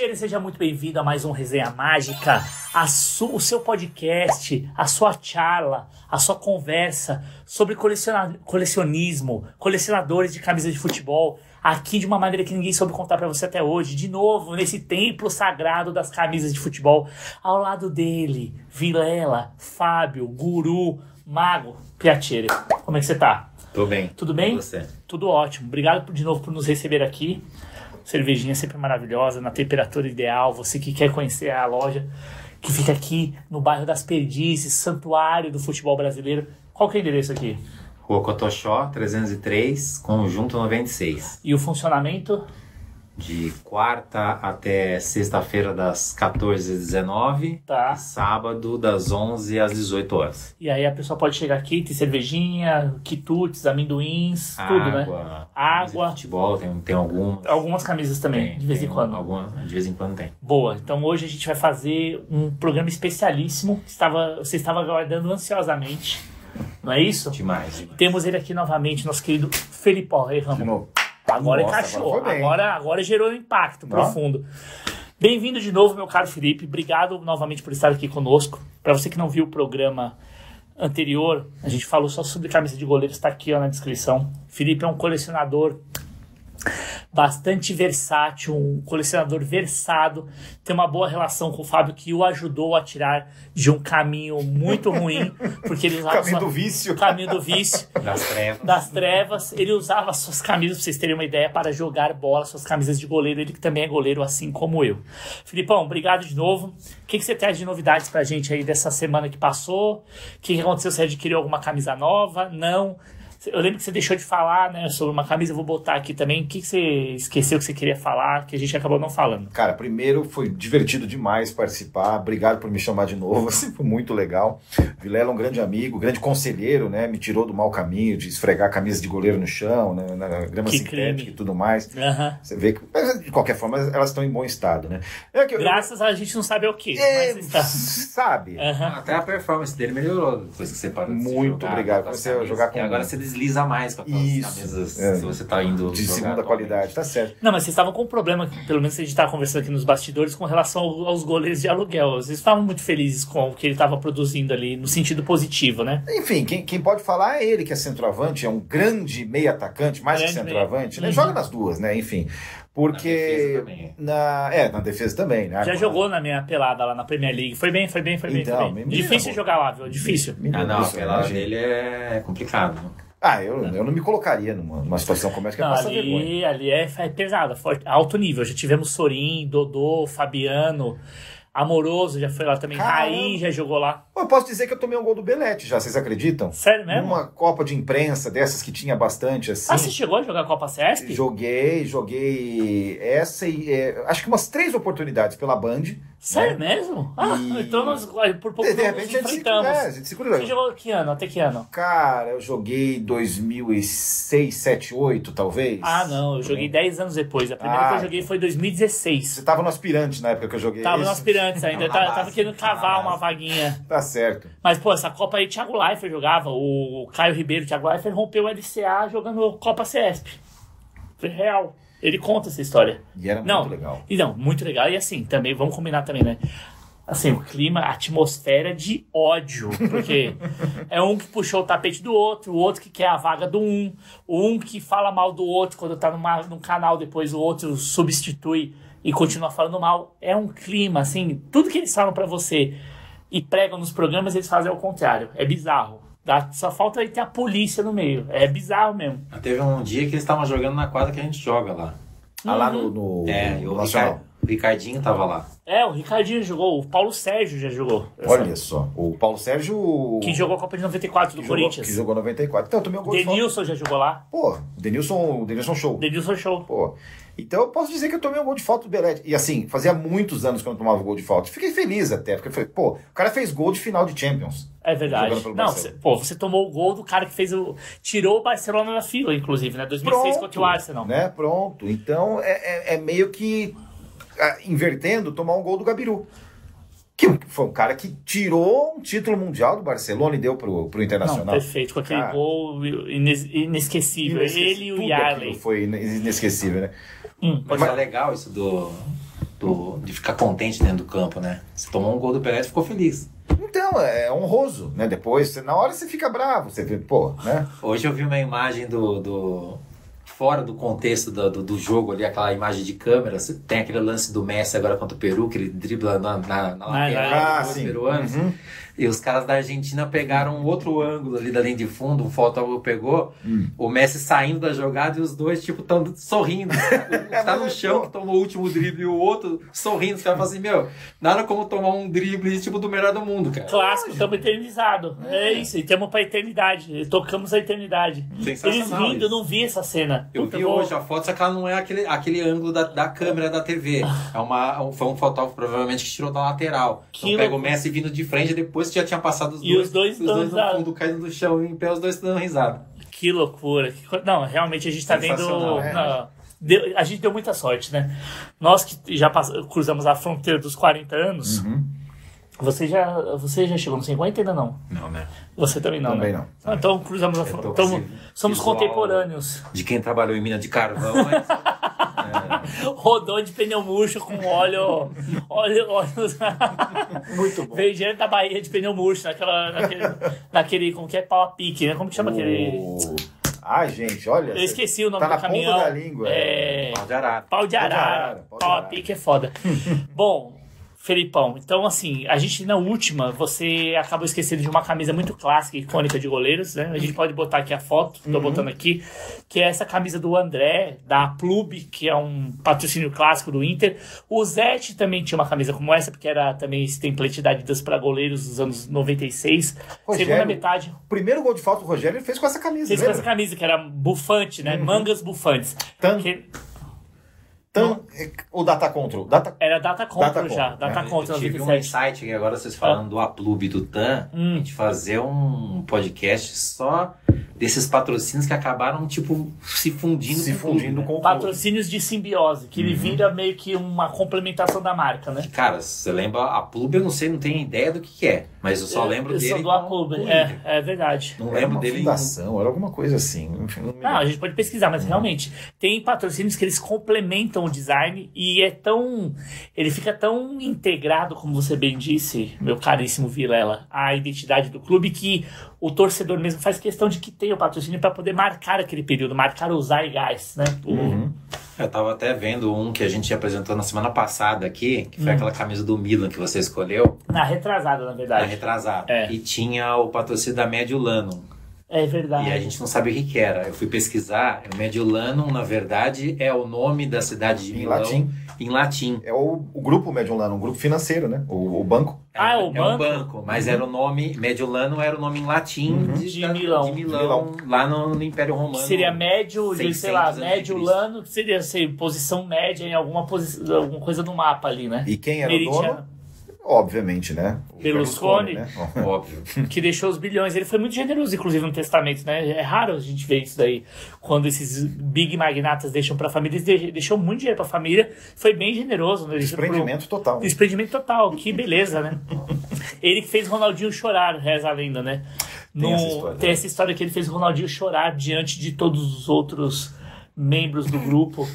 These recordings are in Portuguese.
Piatieri, seja muito bem-vindo a mais um Resenha Mágica, o seu podcast, a sua charla, a sua conversa sobre colecionismo, colecionadores de camisas de futebol, aqui de uma maneira que ninguém soube contar pra você até hoje, de novo, nesse templo sagrado das camisas de futebol, ao lado dele, Vilela, Fábio, Guru, Mago, Piatieri. Como é que você tá? Tô bem. Tudo bem? E você? Tudo ótimo. Obrigado de novo por nos receber aqui. Cervejinha sempre maravilhosa, na temperatura ideal. Você que quer conhecer a loja, que fica aqui no bairro das Perdizes, santuário do futebol brasileiro. Qual que é o endereço aqui? Rua Cotoxó, 303, conjunto 96. E o funcionamento? De quarta até sexta-feira, das 14 às 19 Tá. E sábado, das 11 às 18 horas. E aí a pessoa pode chegar aqui, tem cervejinha, quitutes, amendoins, tudo, né? Água. Água. camisa de Futebol, tem, tem algumas. Algumas camisas também, Tem, de vez em tem quando. Alguma, de vez em quando tem. Boa, então hoje a gente vai fazer um programa especialíssimo que estava, você estava aguardando ansiosamente, não é isso? Demais, demais. Temos ele aqui novamente, nosso querido Felipão. Ei, De Ramon. novo. Agora Nossa, encaixou, agora agora, agora gerou um impacto Não? profundo. Bem-vindo de novo, meu caro Felipe. Obrigado novamente por estar aqui conosco. Para você que não viu o programa anterior, a gente falou só sobre camisa de goleiro, está aqui ó, na descrição. Felipe é um colecionador bastante versátil, um colecionador versado, tem uma boa relação com o Fábio que o ajudou a tirar de um caminho muito ruim, porque ele usava Caminho sua- do vício. caminho do vício Das trevas. das trevas. Ele usava suas camisas, pra vocês terem uma ideia, para jogar bola, suas camisas de goleiro. Ele que também é goleiro, assim como eu. Filipão, obrigado de novo. O que, que você traz de novidades pra gente aí dessa semana que passou? O que, que aconteceu? Você adquiriu alguma camisa nova? Não? Eu lembro que você deixou de falar, né, sobre uma camisa, eu vou botar aqui também. O que, que você esqueceu que você queria falar, que a gente acabou não falando? Cara, primeiro foi divertido demais participar. Obrigado por me chamar de novo. Sempre muito legal. Vilela é um grande amigo, grande conselheiro, né? Me tirou do mau caminho de esfregar a camisa de goleiro no chão, né? na grama Que sintética crime. e tudo mais. Você vê que, mas, de qualquer forma, elas estão em bom estado, né? É que eu- Graças a gente não sabe o que, É, mas está. sabe? Aham. Até a performance dele melhorou depois que você parou de Muito jogar obrigado. Comecei a jogar com- agora você desliza mais com aquelas Isso, camisas é. se você tá indo De jogar segunda qualidade, tá certo. Não, mas vocês estavam com um problema, pelo menos a gente estava conversando aqui nos bastidores, com relação ao- aos goleiros de aluguel. Vocês estavam muito felizes com o que ele estava produzindo ali, no sentido positivo, né? Enfim, quem, quem pode falar é ele, que é centroavante, é um grande meio atacante, mais que Grande centroavante, né? meia. Joga Uhum. nas duas, né? Enfim. Na Porque. defesa também. Na, é, na defesa também, né? Já Agora- jogou na minha pelada lá na Premier League. Foi bem, foi bem, foi bem. Então, foi bem. menina, Difícil jogar lá, viu? Difícil. Ah, não, a Isso, pelada dele é complicado. Né? Ah, eu, eu não me colocaria numa, numa situação como essa que é Não, passar vergonha. ali, ali é, é pesado, forte, alto nível. Já tivemos Sorin, Dodô, Fabiano, Amoroso já foi lá também. Caramba. Raí já jogou lá. Eu posso dizer que eu tomei um gol do Belete já, vocês acreditam? Sério mesmo? Numa Copa de imprensa dessas que tinha bastante assim. Ah, você chegou a jogar Copa CESP? Joguei, joguei essa e é, acho que umas três oportunidades pela Band. Sério né? mesmo? Ah, E- então nós por pouco De, de repente nos a gente, se, enfrentamos. é, a gente se cruzou. Você jogou que ano? Até que ano? Cara, eu joguei 2006, 7, 8, talvez. Ah, não, eu joguei 10 anos depois. A primeira Ah, que eu joguei foi em 2016. Você tava no aspirante na época que eu joguei. Tava no Isso. Aspirantes ainda, tava, tava base, querendo cavar uma vaguinha. Tá certo. Mas, pô, essa Copa aí, Thiago Leifert jogava, o Caio Ribeiro, Thiago Leifert rompeu o LCA jogando Copa CESP. Foi real. Ele conta essa história. E era Não, muito legal. E não, muito legal. E assim, também, vamos combinar também, né? Assim, o clima, a atmosfera de ódio. Porque é um que puxou o tapete do outro, o outro que quer a vaga do um, um que fala mal do outro quando tá numa, num canal, depois o outro substitui e continua falando mal. É um clima, assim, tudo que eles falam pra você e pregam nos programas, eles fazem ao contrário. É bizarro. Dá- Só falta aí ter a polícia no meio. É bizarro mesmo. Teve um dia que eles estavam jogando na quadra que a gente joga lá. Ah, lá Uhum. no, no, É, e no o, Nacional. Ricar- o Ricardinho tava lá. É, o Ricardinho jogou, o Paulo Sérgio já jogou. Olha só, o Paulo Sérgio. Que jogou a Copa de 94 do que jogou, Corinthians. que jogou 94. Então, eu tomei um gol. Denilson já jogou lá. Pô, o Denilson, Denilson show. Denilson show. Pô. Então eu posso dizer que eu tomei um gol de falta do Belete. E assim, fazia muitos anos que eu não tomava gol de falta. Fiquei feliz até, porque eu falei, pô, o cara fez gol de final de Champions. É verdade. Não, você, pô, você tomou o gol do cara que fez o. Tirou o Barcelona da fila, inclusive, né? 2006 contra o Arsenal. Né? Pronto. Então é, é- é meio que invertendo tomar um gol do Gabiru. Que foi um cara que tirou um título mundial do Barcelona e deu pro, pro Não, Internacional. perfeito, com aquele Cara. gol ines- inesquecível. Inesquecível. Ele e o Yarley. Foi ine- inesquecível, né? Hum, Mas pode é legal isso do, do, de ficar contente dentro do campo, né? Você tomou um gol do Pelé e ficou feliz. Então, é honroso, né? Depois, você- na hora você fica bravo, você vê, pô, né? Hoje eu vi uma imagem do. do- fora do contexto do, do, do jogo ali, aquela imagem de câmera. Você Tem aquele lance do Messi agora contra o Peru, que ele dribla na, na, na lateral Ah, dos sim. peruanos. Uhum. E os caras da Argentina pegaram um outro ângulo ali da linha de fundo, um fotógrafo pegou, o Messi saindo da jogada e os dois, tipo, tão sorrindo. Um tá no chão que tomou o último drible e o outro sorrindo. Os caras falam assim, meu, nada como tomar um drible, tipo, do melhor do mundo, cara. Clássico, estamos eternizado. É isso, e temos pra eternidade. Tocamos a eternidade. Eles rindo, eu não vi essa cena. Eu Puta, vi vou- hoje a foto, só que ela não é aquele, aquele ângulo da, da câmera da TV. É uma, foi um fotógrafo provavelmente que tirou da lateral. Que então pega o. Messi vindo de frente e depois já tinha passado os E dois. os dois os dando dois no risada. fundo caindo no chão em pé, os dois dando risada. Que loucura. Não, realmente a gente tá vendo. É. não, deu- a gente deu muita sorte, né? Nós que já pass- cruzamos a fronteira dos 40 anos. Uhum. Você, já, você já chegou nos 50 ainda não? Não, né? Você também não, Também né? não. Ah, Então cruzamos a tô fronteira. Então, esse somos contemporâneos. De quem trabalhou em mina de carvão, mas Rodou de pneu murcho com óleo. óleo, óleo Muito bom. Veio direto da Bahia de pneu murcho, naquela, naquele, naquele. Como que é? Pau a pique, né? Como que chama aquele. O- Ai, gente, olha. Eu esqueci o nome tá do na caminhão. ponta da língua. É. pau de arara. Pau de Pau de arara. arara, pau de Pau a arara. pique é foda. Bom, Felipão, então assim, a gente na última, você acabou esquecendo de uma camisa muito clássica e icônica de goleiros, né? A gente pode botar aqui a foto, tô Uhum. botando aqui, que é essa camisa do André, da Plub, que é um patrocínio clássico do Inter. O Zete também tinha uma camisa como essa, porque era também esse template da Adidas para goleiros dos anos 96. Rogério, Segunda metade. O primeiro gol de falta do Rogério ele fez com essa camisa. Fez com essa lembra? camisa, que era bufante, Uhum. né? Mangas bufantes. Tan- Que Tan- o Data Control. Data... era data contra Data já. contra, Data né? contra Eu tive um 97. insight que agora vocês falando do Aplub do TAM, Hum. a gente fazer um podcast só desses patrocínios que acabaram, tipo, se fundindo Se com tudo, fundindo né? com o Patrocínios de simbiose, que Uhum. ele vira meio que uma complementação da marca, né? Cara, você lembra a Plub, eu não sei, não tenho ideia do que, que é, mas eu só lembro eu dele. sou do o é, é verdade. Não Era lembro uma dele. fundação, era alguma coisa assim. Enfim, não me Não, a gente pode pesquisar, mas realmente tem patrocínios que eles complementam o design e é tão. Ele fica tão integrado, como você bem disse, meu caríssimo Vilela, a identidade do clube que o torcedor mesmo faz questão de que tenha o patrocínio para poder marcar aquele período, marcar os zeitgeist, né? Uhum. Eu tava até vendo um que a gente apresentou na semana passada aqui, que Hum. foi aquela camisa do Milan que você escolheu, Na retrasada, na da verdade. retrasada. É. E tinha o patrocínio da Mediolano. É verdade. E a gente não sabe o que, que era. Eu fui pesquisar. O Mediolano, na verdade, é o nome da cidade de Em Milão latim. em latim. É o, o grupo Mediolano, um grupo financeiro, né? O, o banco. Ah, é o um banco? banco, mas era o nome. Mediolano era o nome em latim Uhum. De da- Milão. de Milão, lá no, no Império Romano. Que seria médio, de, sei lá, 600 antes de médio Cristo. lano, que seria assim, posição média em alguma, posi alguma coisa no mapa ali, né? E quem era o Meridiano, dono? Obviamente, né? O Berlusconi. né? Óbvio. que deixou os bilhões. Ele foi muito generoso, inclusive, no testamento, né? É raro a gente ver isso daí. Quando esses big magnatas deixam pra família, eles de- deixou muito dinheiro pra família. Foi bem generoso, né? Ele- Desprendimento total. pro- Desprendimento total, que beleza, né? ele que fez Ronaldinho chorar, reza a lenda, né? Tem No- essa história. tem essa história que ele fez o Ronaldinho chorar diante de todos os outros membros do grupo.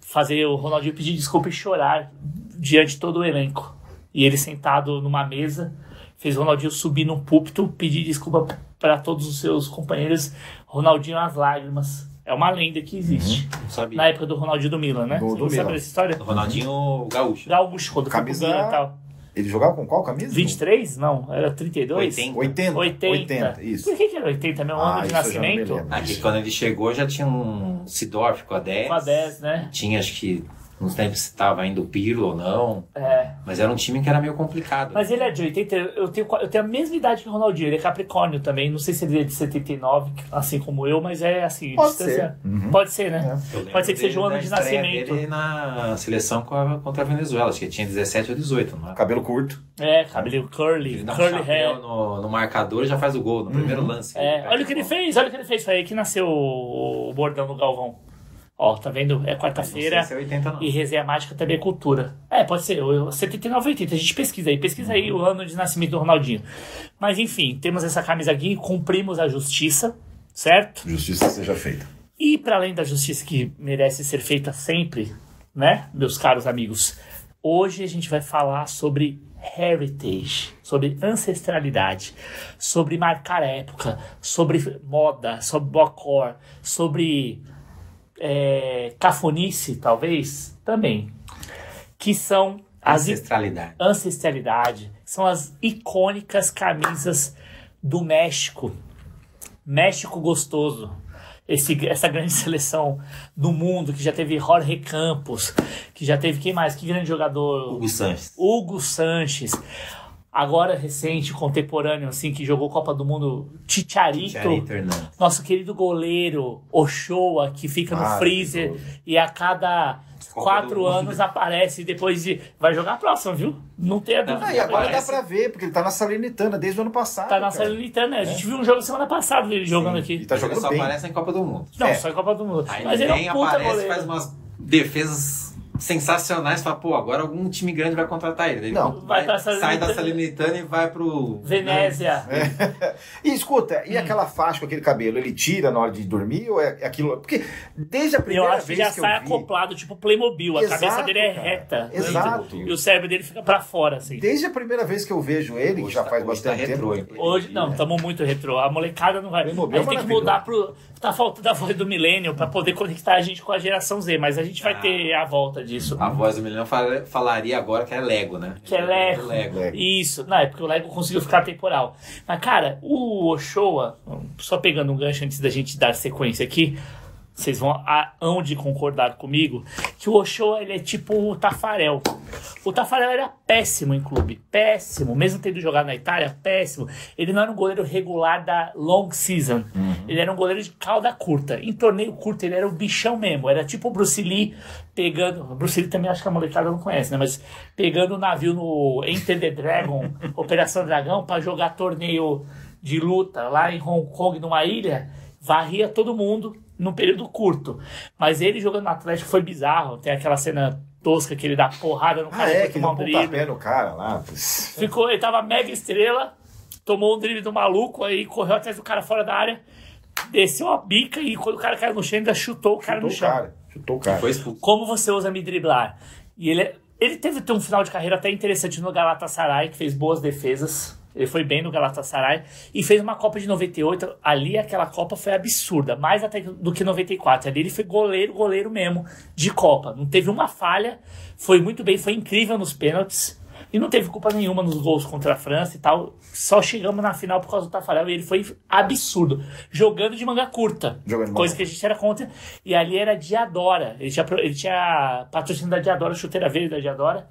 Fazer o Ronaldinho pedir desculpa e chorar diante de todo o elenco. E ele sentado numa mesa, fez o Ronaldinho subir num púlpito, pedir desculpa para todos os seus companheiros. Ronaldinho às lágrimas. É uma lenda que existe. Não sabia. Na época do Ronaldinho do Milan, né? Do- Você do sabe Milan. dessa história? Ronaldinho Gaúcho. Gaúcho, quando foi pro Camisa- e tal. Ele jogava com qual camisa? 23? Não, era 32? 80. 80. 80. 80, isso. Por que, que era 80? Meu Ah, ano de nascimento? Aqui quando ele chegou já tinha um Sidorf com a 10. Com a 10, né? Tinha, acho que, não lembro se estava ainda o Pirlo ou não. É. Mas era um time que era meio complicado. Mas ele é de 80, eu tenho, eu tenho a mesma idade que o Ronaldinho, ele é Capricórnio também. Não sei se ele é de 79, assim como eu, mas é assim, Pode distância. ser. Uhum. Pode ser, né? Lembro Pode ser que seja o dele ano de nascimento. dele na seleção contra a Venezuela. Acho que ele tinha 17 ou 18, não é? Cabelo curto. É, cabelo curly, Ele dá um curly chapéu hair. no, no marcador e já faz o gol, no primeiro lance. É, olha o que ele fez, olha o que ele fez. Foi aí que nasceu o bordão do Galvão. Ó, tá vendo? É quarta-feira. se é 80 não. E resenha mágica também é cultura. É, pode ser. o 79, 80. A gente pesquisa aí. Pesquisa aí o ano de nascimento do Ronaldinho. Mas enfim, temos essa camisa aqui, cumprimos a justiça, certo? Justiça seja feita. E para além da justiça que merece ser feita sempre, né, meus caros amigos, Hoje a gente vai falar sobre heritage, sobre ancestralidade, sobre marcar época, sobre moda, sobre bocor, sobre é, cafonice, talvez, também. Que são as Ancestralidade. ancestralidade, são as icônicas camisas do México. México gostoso. Esse, essa grande seleção do mundo que já teve Jorge Campos, que já teve quem mais? Que grande jogador? Hugo Sanches. Hugo Sanches. Agora recente, contemporâneo, assim, que jogou Copa do Mundo, Chicharito. Chicharito. Nosso querido goleiro Ochoa, que fica no Maravilhoso. freezer e a cada Copa quatro do Mundo. anos aparece depois de. Vai jogar a próxima, viu? Não tem a dúvida. Ah, e agora dá Aparece. pra ver, porque ele tá na Salernitana desde o ano passado. Tá na cara. Salernitana, né? A gente viu um jogo semana passada dele jogando E aqui. tá Ele jogando só bem. aparece em Copa do Mundo. Não, É. só em Copa do Mundo. Aí Mas ele é um puta aparece, goleiro. faz umas defesas sensacionais. Fala, pô, agora algum time grande vai contratar ele. Ele Não, vai pra sai da Salernitana e vai pro... Venésia. E escuta, Hum. e aquela faixa com aquele cabelo, ele tira na hora de dormir ou é aquilo? Porque desde a Eu primeira acho que vez já que sai eu vi, acoplado, tipo Playmobil. A Exato, cabeça dele é cara. reta. Exato. E o cérebro dele fica pra fora, assim. desde a primeira vez que eu vejo ele, que Hoje já tá- faz hoje tá bastante retrô, tempo. hein? Hoje, não, estamos muito retrô. A molecada não vai. A Playmobil gente é tem que mudar pro. Tá faltando a voz do milênio pra poder conectar a gente com a geração Z, mas a gente vai Ah. ter a volta disso. A voz do milhão fala- falaria agora que é Lego, né? Que é Lego. Lego. Lego. Isso, não, é porque o Lego conseguiu ficar temporal. Mas, cara, o Ochoa, só pegando um gancho antes da gente dar sequência aqui, vocês vão a, hão de concordar comigo, que o Ochoa ele é tipo o Tafarel. O Tafarel era péssimo em clube, péssimo, mesmo tendo jogado na Itália, péssimo. Ele não era um goleiro regular da long season, ele era um goleiro de cauda curta. Em torneio curto ele era o bichão mesmo, era tipo o Bruce Lee pegando, o Bruce Lee também acho que a molecada não conhece, né, mas pegando o navio no Enter the Dragon, Operação Dragão, pra jogar torneio de luta lá em Hong Kong, numa ilha, varria todo mundo num período curto. Mas ele jogando no Atlético foi bizarro. Tem aquela cena tosca que ele dá porrada no Ah, cara é, pra que tomar um drible. pontapé no cara lá. Ficou, ele tava mega estrela, tomou um drible do maluco, aí correu atrás do cara fora da área, desceu a bica e quando o cara caiu no chão, ainda chutou o cara Chutou no o chão. cara. Chutou o cara. Foi expulso. Como você usa me driblar? E ele, ele teve ter um final de carreira até interessante no Galatasaray, que fez boas defesas. Ele foi bem no Galatasaray e fez uma Copa de 98. Ali aquela Copa foi absurda, mais até do que 94. Ali ele foi goleiro, goleiro mesmo de Copa. Não teve uma falha, foi muito bem, foi incrível nos pênaltis. E não teve culpa nenhuma nos gols contra a França e tal. Só chegamos na final por causa do Tafarel e ele foi absurdo. Jogando de manga curta. Jogando de manga coisa que a gente era contra. E ali era Diadora. Ele tinha, ele tinha patrocínio da Diadora, chuteira verde da Diadora.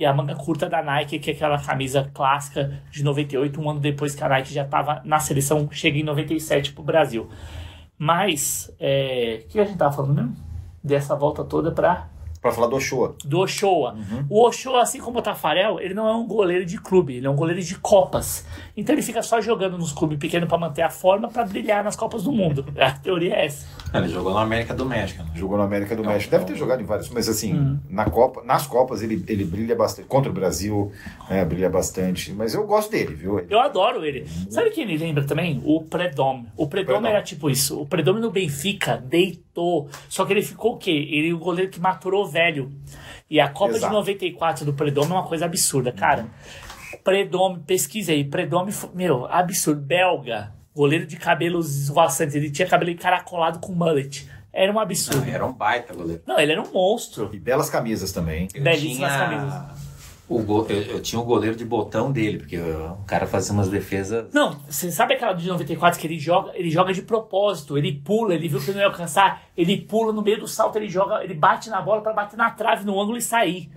E a manga curta da Nike, que é aquela camisa clássica de 98, um ano depois que a Nike já estava na seleção, chega em 97 pro Brasil. Mas, é, o que a gente tava falando mesmo? Dessa volta toda pra Pra falar do Ochoa. do Ochoa. O Ochoa, assim como o Tafarel, ele não é um goleiro de clube, ele é um goleiro de copas. Então ele fica só jogando nos clubes pequenos pra manter a forma pra brilhar nas Copas do Mundo. A teoria é essa. Ele jogou na América do México. né? Jogou na América do Não, México. Deve ter jogado em vários, mas assim, Uhum. na Copa, nas Copas ele, ele brilha bastante. Contra o Brasil, né, brilha bastante. Mas eu gosto dele, viu? Ele- Eu adoro ele. Sabe quem ele lembra também? O Predome. O Predome era tipo isso. O Predome no Benfica deitou. Só que ele ficou o quê? Ele é o goleiro que maturou velho. E a Copa Exato. de 94 do Predome é uma coisa absurda, cara. Predome, pesquisa aí. Predome, meu, absurdo. Belga. Goleiro de cabelos esvoaçantes. Ele tinha cabelo encaracolado com mullet. Era um absurdo. Não, era um baita goleiro. Não, ele era um monstro. E belas camisas também. Belíssimas tinha camisas. Go- eu, eu tinha o goleiro de botão dele, porque o cara fazia umas defesas. Não, você sabe aquela de 94 que ele joga, ele joga de propósito, ele pula, ele viu que não ia alcançar, ele pula no meio do salto, ele joga, ele bate na bola pra bater na trave no ângulo e sair.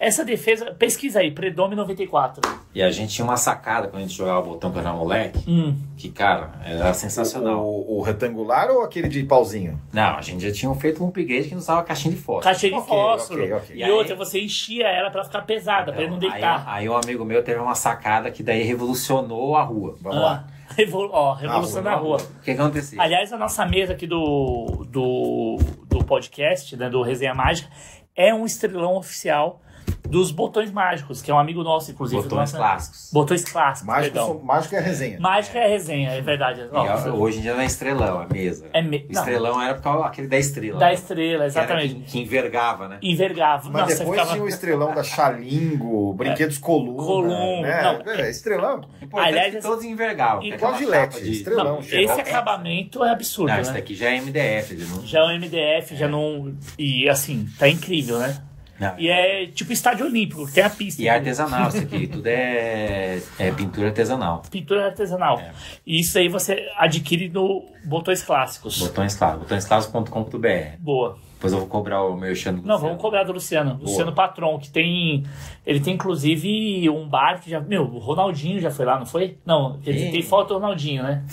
Essa defesa, pesquisa aí, Predome 94. E a gente tinha uma sacada quando a gente jogava botão quando era moleque, Hum. que, cara, era sensacional. O, o retangular ou aquele de pauzinho? Não, a gente já tinha feito um upgrade que não usava caixinha de fósforo. Caixa de Ok, fósforo. ok, ok. E, E aí- outra, você enchia ela pra ficar pesada, pra ele não Aí, deitar. aí um amigo meu teve uma sacada que daí revolucionou a rua. Vamos Ah, lá. revol- ó, revolução rua, na rua. O que aconteceu? Aliás, a nossa mesa aqui do, do, do podcast, né, do Resenha Mágica, é um estrelão oficial dos botões mágicos, que é um amigo nosso, inclusive. Botões clássicos. Botões clássicos, Mágico, são- mágico é a resenha. Mágica é resenha, é verdade. Ó, E a- hoje em dia não é estrelão, é mesa. É me- O estrelão era por causa aquele da estrela. da né? estrela, exatamente. Que, que envergava, né? Envergava. Mas Nossa, depois ficava... tinha o estrelão da Xalingo, Brinquedos Coluna. Coluna, né? não. É, estrelão. Importante Aliás, é que todos envergavam. é Igual aquela Gillette, estrelão. Não, esse acabamento é absurdo, Não, né? esse daqui já é MDF. não- Já é um MDF, já não. E assim, tá incrível, né? Não, E é tipo estádio olímpico, tem a pista. E é artesanal isso aqui, tudo é, é pintura artesanal. Pintura artesanal. É. E isso aí você adquire no Botões Clássicos. Botões Clavos, botõesclavos.com.br. Boa. Depois eu vou cobrar o meu chano. Não, vamos cobrar do Luciano. Luciano Patron, que tem. Ele tem inclusive um bar que já. Meu, o Ronaldinho já foi lá, não foi? Não, ele tem foto do Ronaldinho, né?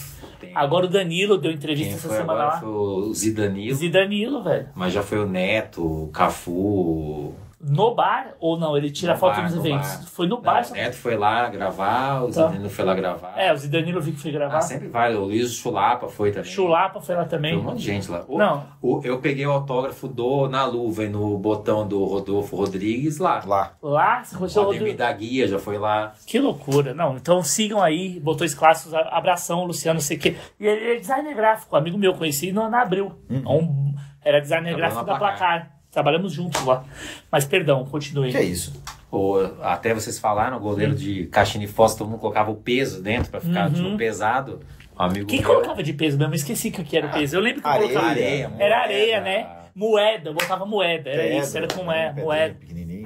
Agora o Danilo deu entrevista Quem essa semana lá. foi o Zidanilo, Zidanilo, velho. mas já foi o Neto, o Cafu. No bar ou não? Ele tira No foto bar, nos no eventos. bar. Foi no Não, bar. o Neto foi lá gravar, o Tá. Zidanilo foi lá gravar. É, o Zidanilo vi que foi gravar. Ah, sempre vai. O Luiz Chulapa foi também. Chulapa foi lá também. Foi um monte de gente lá. O- Não. o- eu peguei o autógrafo do na luva e no botão do Rodolfo Rodrigues lá. Lá. Lá, você O Rodrigo. da Guia já foi lá. Que loucura. Não, então sigam aí, Botões Clássicos, abração, Luciano, sei que. E ele é designer gráfico, amigo meu, conheci no, na Abril. Um- era designer Trabalhou gráfico da Placar. Trabalhamos juntos lá. Mas perdão, continue. Que é isso? O, até vocês falaram, o goleiro de caixinha e fósforo, todo mundo colocava o peso dentro pra ficar Uhum. tipo, pesado. Um amigo Quem meu- colocava de peso mesmo? Eu esqueci o que era o peso. Eu lembro que Areia. colocava. Areia, Era areia, moeda. né? Moeda, eu botava moeda. Era Pedra, isso, era com é, moeda.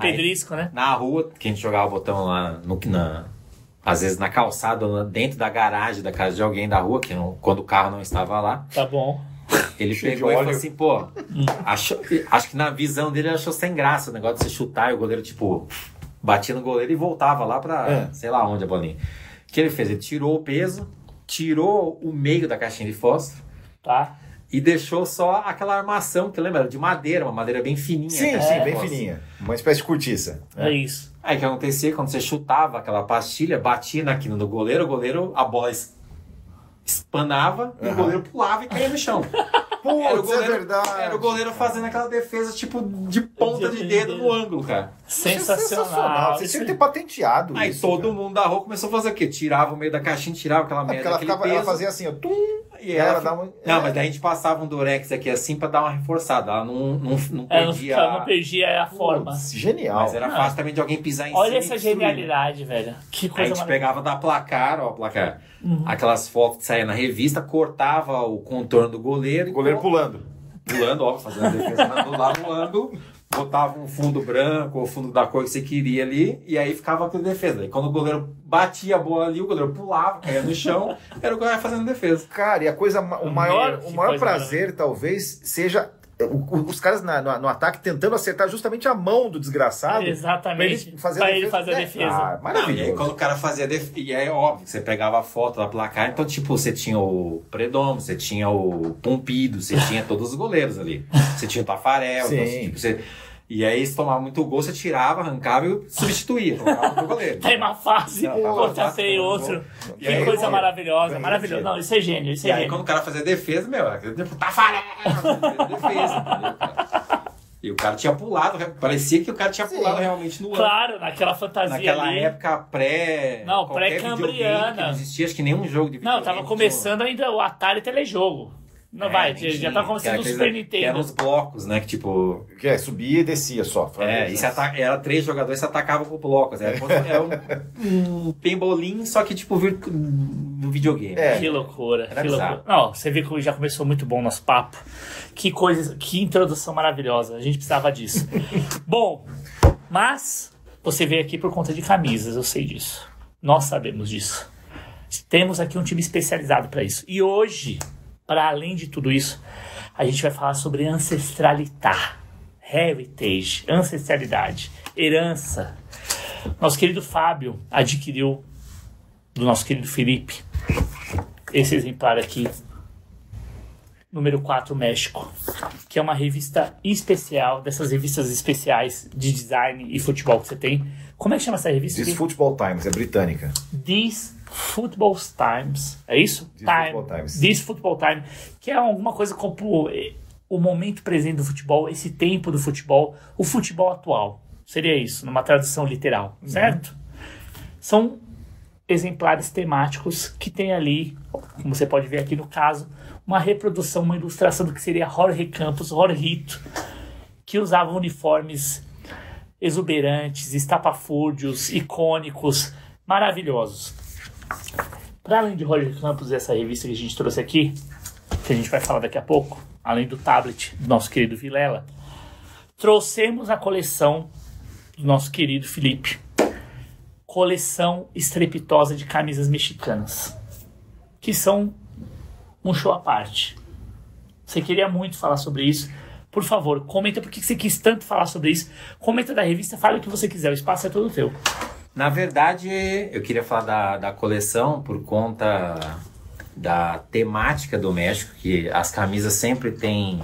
Pedrisco, né? Na rua, que a gente jogava o botão lá no, na, às vezes na calçada, ou dentro da garagem da casa de alguém da rua, que não- quando o carro não estava lá, Tá bom. Ele Cheio pegou e falou assim, pô, achou- acho que na visão dele ele achou sem graça o negócio de você chutar e o goleiro, tipo, batia no goleiro e voltava lá pra É. sei lá onde a bolinha. O que ele fez? Ele tirou o peso, tirou o meio da caixinha de fósforo Tá. e deixou só aquela armação, que lembra? De madeira, uma madeira bem fininha. Sim, sim, bem fósforo. fininha. Uma espécie de cortiça. É isso. Aí o que acontecia quando você chutava aquela pastilha, batia naquilo no goleiro, o goleiro, a bola es- espanava e o goleiro pulava e caía no chão. Putz, era, o é goleiro, verdade. era o goleiro fazendo aquela defesa tipo de ponta de dedo no ângulo, cara. Sensacional. Vocês Isso tinham que ter patenteado Aí isso. todo cara. mundo da rua começou a fazer o quê? Tirava o meio da caixinha, tirava aquela É porque merda, ela, aquele ficava, ela fazia assim, ó. Tum, E ela ela dá uma- Não, é. mas daí a gente passava um durex aqui assim pra dar uma reforçada. Ela não, não, não É, não, perdia. ficava- não perdia a forma. Putz, genial. Mas era Ah. fácil também de alguém pisar em cima. Olha essa genialidade, velho. Que Aí a coisa gente pegava da placar, ó, placar. Uhum. Aquelas fotos que saíam na revista, cortava o contorno do goleiro. O goleiro pulando. pulando, ó, fazendo a defesa na- do lado no ângulo. Botava um fundo branco ou fundo da cor que você queria ali, e aí ficava aquela defesa. E quando o goleiro batia a bola ali, o goleiro pulava, caía no chão, era o goleiro fazendo defesa. Cara, e a coisa, o maior, o maior prazer, talvez, seja os caras na- no, no ataque tentando acertar justamente a mão do desgraçado. Exatamente. Pra ele fazer Pra a ele defesa. fazer a É, defesa. ah, Não, e aí maravilhoso. quando o cara fazia defesa, e aí óbvio, você pegava a foto da placar, então tipo, você tinha o Predomo, você tinha o Pompido, você tinha todos os goleiros ali. Você tinha o Tafarel, então, Sim. tipo, você... E aí, se tomava muito gol, você tirava, arrancava e substituía, colocava outro goleiro. Tem uma fase, feio, tava outro. Que aí, coisa eu- maravilhosa, eu- maravilhoso. Não, isso é gênio, isso E é aí, gênio. quando o cara fazia defesa, meu, aquele tipo, Tafarel! defesa, entendeu, cara? E o cara tinha pulado, parecia que o cara tinha Sim. pulado realmente no ano. Claro, naquela fantasia Naquela ali. época pré. Não, pré-cambriana. Não existia, acho que nenhum jogo de Não, tava começando ainda o Atari Telejogo. Não É, vai, já tá começando o Super Que eram Nintendo. os blocos, né? Que tipo. Que é, subia e descia só. É, e se ata- era três jogadores se atacavam com blocos. Era, era um, um paintballinho, só que tipo vir- no videogame. É. Que loucura, Era que bizarro. loucura. Não, você vê que já começou muito bom o nosso papo. Que coisa, que introdução maravilhosa. A gente precisava disso. bom, mas você veio aqui por conta de camisas, eu sei disso. Nós sabemos disso. Temos aqui um time especializado para isso. E hoje, para além de tudo isso, a gente vai falar sobre ancestralidade, heritage, ancestralidade, herança. Nosso querido Fábio adquiriu do nosso querido Felipe esse exemplar aqui, número 4 México, que é uma revista especial, dessas revistas especiais de design e futebol que você tem. Como é que chama essa revista? This? Football Times, é britânica. This Football Times. É isso? This Football Times. This Football Time. Que é alguma coisa como o momento presente do futebol, esse tempo do futebol, o futebol atual. Seria isso, numa tradução literal, certo? São exemplares temáticos que tem ali, como você pode ver aqui no caso, uma reprodução, uma ilustração do que seria Jorge Campos, Jorgito, que usava uniformes exuberantes, estapafúrdios, icônicos, maravilhosos. Para além de Jorge Campos e essa revista que a gente trouxe aqui, que a gente vai falar daqui a pouco, além do tablet do nosso querido Vilela, trouxemos a coleção do nosso querido Felipe. Coleção estrepitosa de camisas mexicanas, que são um show à parte. Você queria muito falar sobre isso. Por favor, comenta por que você quis tanto falar sobre isso. Comenta da revista, fale o que você quiser, o espaço é todo teu. Na verdade, eu queria falar da, da coleção por conta da temática do México, que as camisas sempre têm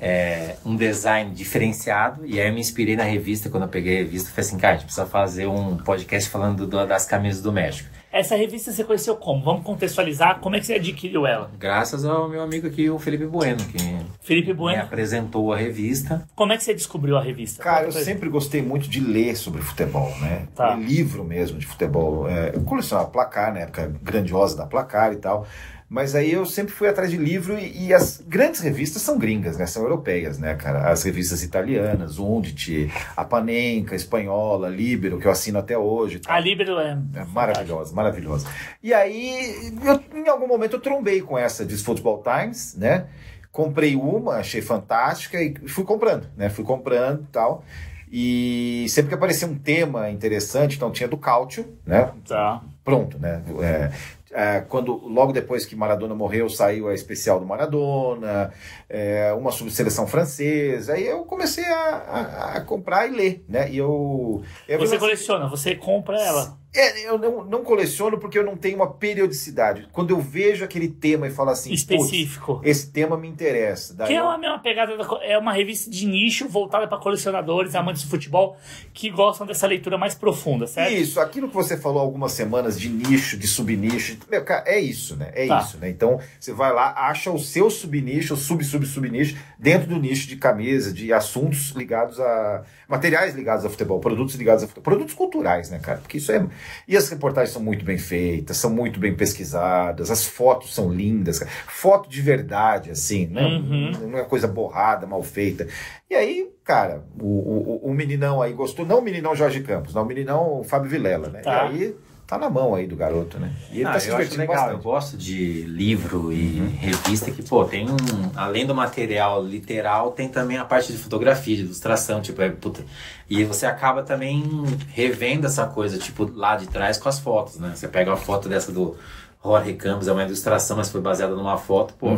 é, um design diferenciado. E aí eu me inspirei na revista, quando eu peguei a revista, falei assim, cara, a gente precisa fazer um podcast falando do, das camisas do México. Essa revista você conheceu como? Vamos contextualizar. Como é que você adquiriu ela? Graças ao meu amigo aqui, o Felipe Bueno, que Felipe me Bueno, apresentou a revista. como é que você descobriu a revista? Cara, eu sempre gostei muito de ler sobre futebol, né? Tá. Ler livro mesmo de futebol. É, eu colecionava placar, na época grandiosa da placar e tal. Mas aí eu sempre fui atrás de livro e, e as grandes revistas são gringas, né? São europeias, né, cara? As revistas italianas, Undit, a Panenka, espanhola, Libero, que eu assino até hoje. tal. A Libero é... É maravilhosa, maravilhosa. E aí, eu- em algum momento eu trombei com essa de Football Times, né? Comprei uma, achei fantástica e fui comprando, né? Fui comprando e tal. E sempre que aparecia um tema interessante, então tinha do Cautio, né? Tá. Pronto, né? É, é, quando logo depois que Maradona morreu saiu a especial do Maradona é, uma subseleção francesa aí eu comecei a, a- a comprar e ler né e eu, eu Você coleciona, você compra ela. É, eu não, não coleciono porque eu não tenho uma periodicidade. Quando eu vejo aquele tema e falo assim, "Putz, específico. esse tema me interessa. Daí Que é eu- a mesma pegada, da é uma revista de nicho voltada para colecionadores, amantes de futebol, que gostam dessa leitura mais profunda, certo? Isso, aquilo que você falou algumas semanas de nicho, de subnicho, meu, cara, é isso, né? É Tá. isso, né? Então, você vai lá, acha o seu subnicho, o sub, sub, subnicho, dentro do nicho de camisa, de assuntos ligados a. materiais ligados a futebol, produtos ligados a futebol, produtos culturais, né, cara? Porque isso é. E as reportagens são muito bem feitas, são muito bem pesquisadas, as fotos são lindas, cara. foto de verdade, assim, né? Uhum. Não é coisa borrada, mal feita. E aí, cara, o, o, o meninão aí gostou, não o meninão Jorge Campos, não, o meninão Fábio Vilela, né? Tá. E aí tá na mão aí do garoto, né? E ele Ah, tá se divertindo legal, bastante. eu gosto de livro e revista que, pô, tem um. Além do material literal, tem também a parte de fotografia, de ilustração, tipo, é puta. E você acaba também revendo essa coisa, tipo, lá de trás com as fotos, né? Você pega uma foto dessa do Jorge Campos, é uma ilustração, mas foi baseada numa foto, pô.